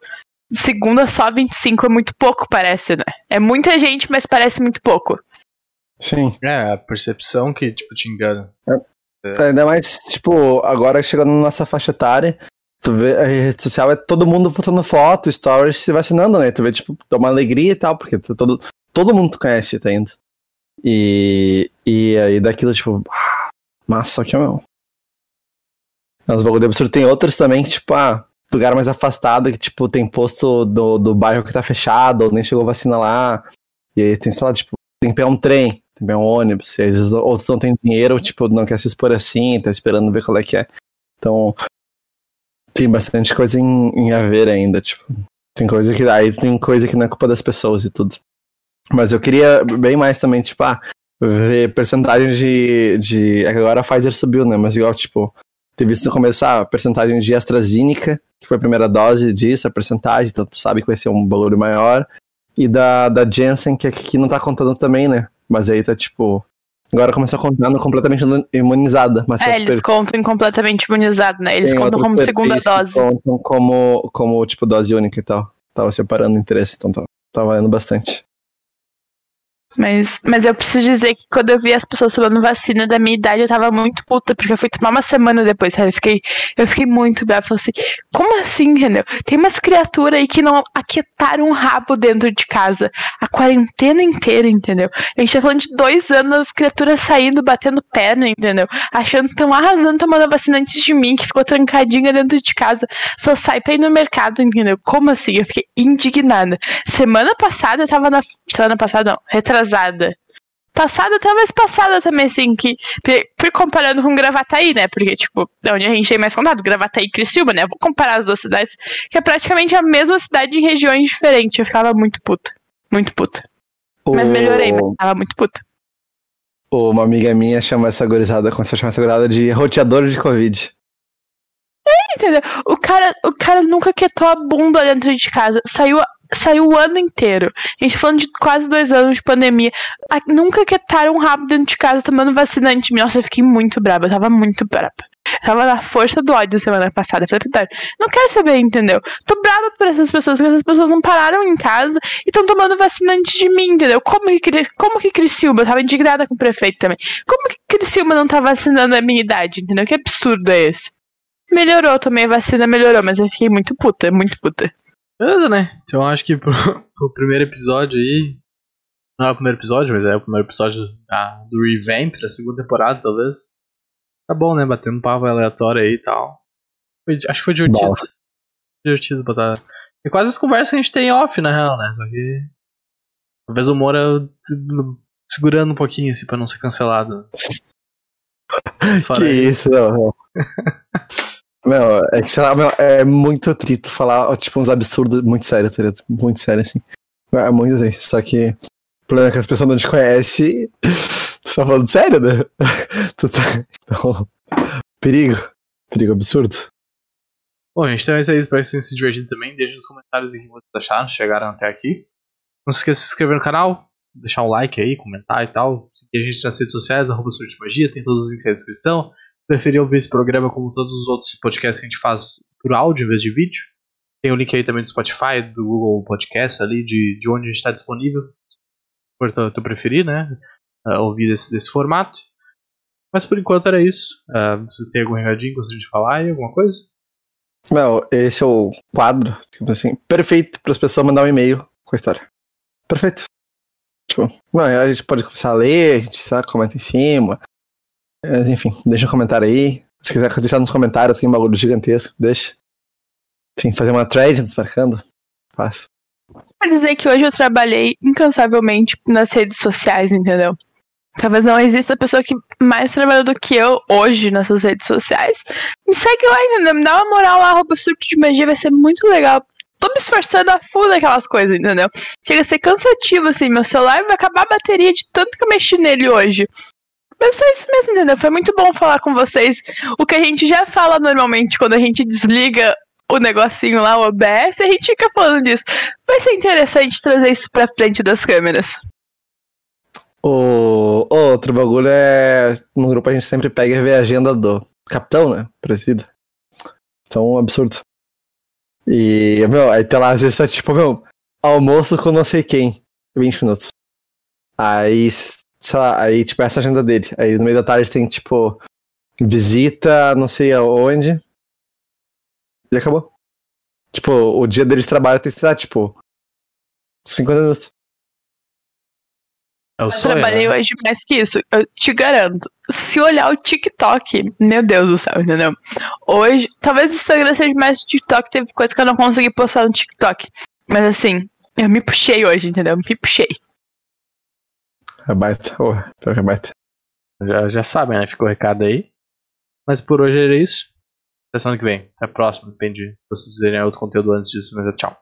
segunda só 25 é muito pouco, parece, né? É muita gente, mas parece muito pouco. Sim. É, a percepção que, tipo, te engana. Ainda mais, tipo, agora chegando na nossa faixa etária, tu vê a rede social é todo mundo botando foto, stories, se vacinando, né? Tu vê, tipo, dá uma alegria e tal, porque tu- todo, todo mundo conhece, tá indo. E, e aí daquilo, tipo, ah, massa, aqui é meu. É uns bagulho absurdo. Tem outros também que, tipo, ah, lugar mais afastado, que, tipo, tem posto do, do bairro que tá fechado, ou nem chegou vacina lá. E aí tem, sei lá, tipo, tem que pegar um trem, tem bem um ônibus, e às vezes outros não tem dinheiro, tipo, não quer se expor assim, tá esperando ver qual é que é. Então, tem bastante coisa em, em ainda, tipo. Tem coisa que. Aí tem coisa que não é culpa das pessoas e tudo. Mas eu queria bem mais também, tipo, ah, ver percentagem de. de agora a Pfizer subiu, né? Mas igual, tipo, ter visto no começo ah, a percentagem de AstraZeneca, que foi a primeira dose disso, a percentagem, então tu sabe que vai ser um valor maior. E da, da Janssen, que aqui não tá contando também, né? Mas aí tá tipo. Agora começou a contar no completamente imunizada. Mas é, eles contam em completamente imunizado, né? Eles Tem contam como segunda dose. Contam como, como, tipo, dose única e tal. Tava separando interesse, então tá, tá valendo bastante. Mas, mas eu preciso dizer que quando eu vi as pessoas tomando vacina da minha idade, eu tava muito puta, porque eu fui tomar uma semana depois, sabe? Eu fiquei, eu fiquei muito brava. Falei assim, como assim, entendeu? Tem umas criaturas aí que não aquietaram um rabo dentro de casa a quarentena inteira, entendeu? A gente tá falando de dois anos, as criaturas saindo, batendo perna, entendeu? Achando que estão arrasando tomando a vacina antes de mim, que ficou trancadinha dentro de casa, só sai pra ir no mercado, entendeu? Como assim? Eu fiquei indignada. Semana passada eu tava na. Semana passada, não, retrasada. Passada, talvez passada também, assim, que. Por, comparando com Gravataí, né? Porque, tipo, da onde a gente tem mais contato, Gravataí e Criciúma, né? Vou comparar as duas cidades, que é praticamente a mesma cidade em regiões diferentes. Eu ficava muito puta. Muito puta. Mas melhorei, mas tava muito puta. Uma amiga minha chama essa gorizada, começou a chamar essa gorizada de roteador de Covid. Entendeu? O cara, o cara nunca quietou a bunda dentro de casa. Saiu, saiu o ano inteiro. A gente tá falando de quase dois anos de pandemia. A- nunca quietaram rabo dentro de casa tomando vacina mim. Nossa, eu fiquei muito braba. Eu tava muito braba. Eu tava na força do ódio semana passada. Eu Falei, "Puta, não quero saber, entendeu? Tô brava por essas pessoas, porque essas pessoas não pararam em casa e estão tomando vacina antes de mim, entendeu? Como que, como que Criciúma? Eu tava indignada com o prefeito também. Como que Criciúma não tá vacinando a minha idade, entendeu? Que absurdo é esse? Melhorou, tomei a vacina, melhorou, mas eu fiquei muito puta, muito puta. Beleza, né? Então eu acho que pro, pro primeiro episódio aí. Não é o primeiro episódio, mas é o primeiro episódio da, do revamp da segunda temporada, talvez. Tá bom, né? Batendo um papo aleatório aí e tal. Foi- acho que foi divertido. Bala. Divertido botar. E quase as conversas que a gente tem off, na real, né? Só que. Talvez o Moura segurando um pouquinho, assim, pra não ser cancelado. Que isso, não. Meu, é que, sei lá, meu, é muito trito falar, tipo, uns absurdos muito sérios, tá ligado? Muito sério, assim. É muito triste. Só que o problema é que as pessoas não te conhecem. Tu tá falando sério, né? Tu tá... Então, perigo. Perigo absurdo. Bom, gente, então é isso aí. Espero que vocês tenham se divertido também. Deixe nos comentários o que vocês acharam, chegaram até aqui. Não se esqueça de se inscrever no canal, deixar um like aí, comentar e tal. Seguir a gente nas redes sociais, arroba Magia, tem todos os links na descrição. Preferir ouvir esse programa como todos os outros podcasts que a gente faz por áudio em vez de vídeo. Tem o link aí também do Spotify, do Google Podcast ali, de, de onde a gente está disponível. For tu, tu preferir, né? ah, ouvir desse, desse formato. Mas por enquanto era isso. Ah, vocês têm algum recadinho que gostariam de falar aí, alguma coisa? Meu, esse é o quadro, tipo assim, perfeito para as pessoas mandar um e-mail com a história. Perfeito. Tipo, não, a gente pode começar a ler, a gente sabe, comenta em cima. Mas, enfim, deixa um comentário aí. Se quiser deixar nos comentários, tem um bagulho gigantesco, deixa. Enfim, fazer uma thread desmarcando. Faz. Quer dizer que hoje eu trabalhei incansavelmente nas redes sociais, entendeu? Talvez não exista pessoa que mais trabalha do que eu hoje nessas redes sociais. Me segue lá, entendeu? Me dá uma moral lá, arroba surto de magia, vai ser muito legal. Tô me esforçando a full naquelas coisas, entendeu? Chega a ser cansativo, assim, meu celular vai acabar a bateria de tanto que eu mexi nele hoje. Mas é isso mesmo, entendeu? Foi muito bom falar com vocês. O que a gente já fala normalmente quando a gente desliga o negocinho lá, o OBS, a gente fica falando disso. Vai ser interessante trazer isso pra frente das câmeras. O outro bagulho é. No grupo a gente sempre pega e vê a agenda do capitão, né? Presida. Então, um absurdo. E, meu, aí tá lá, às vezes tá tipo, meu, almoço com não sei quem. 20 minutos. Aí, sei lá, aí, tipo, essa é a agenda dele. Aí no meio da tarde tem, tipo, visita não sei aonde. E acabou. Tipo, o dia dele de trabalho tem que ser, tipo, 50 minutos. É Eu sonho. trabalhei né? hoje mais que isso, eu te garanto. Se olhar o TikTok, meu Deus do céu, entendeu? Hoje, talvez o Instagram seja mais o TikTok, teve coisa que eu não consegui postar no TikTok. Mas assim, eu me puxei hoje, entendeu? Eu me puxei. É baita, oh, é baita. Já, já sabem, né? Ficou o recado aí. Mas por hoje era isso. Até semana que vem. Até a próxima. Depende se vocês verem outro conteúdo antes disso. Mas é tchau.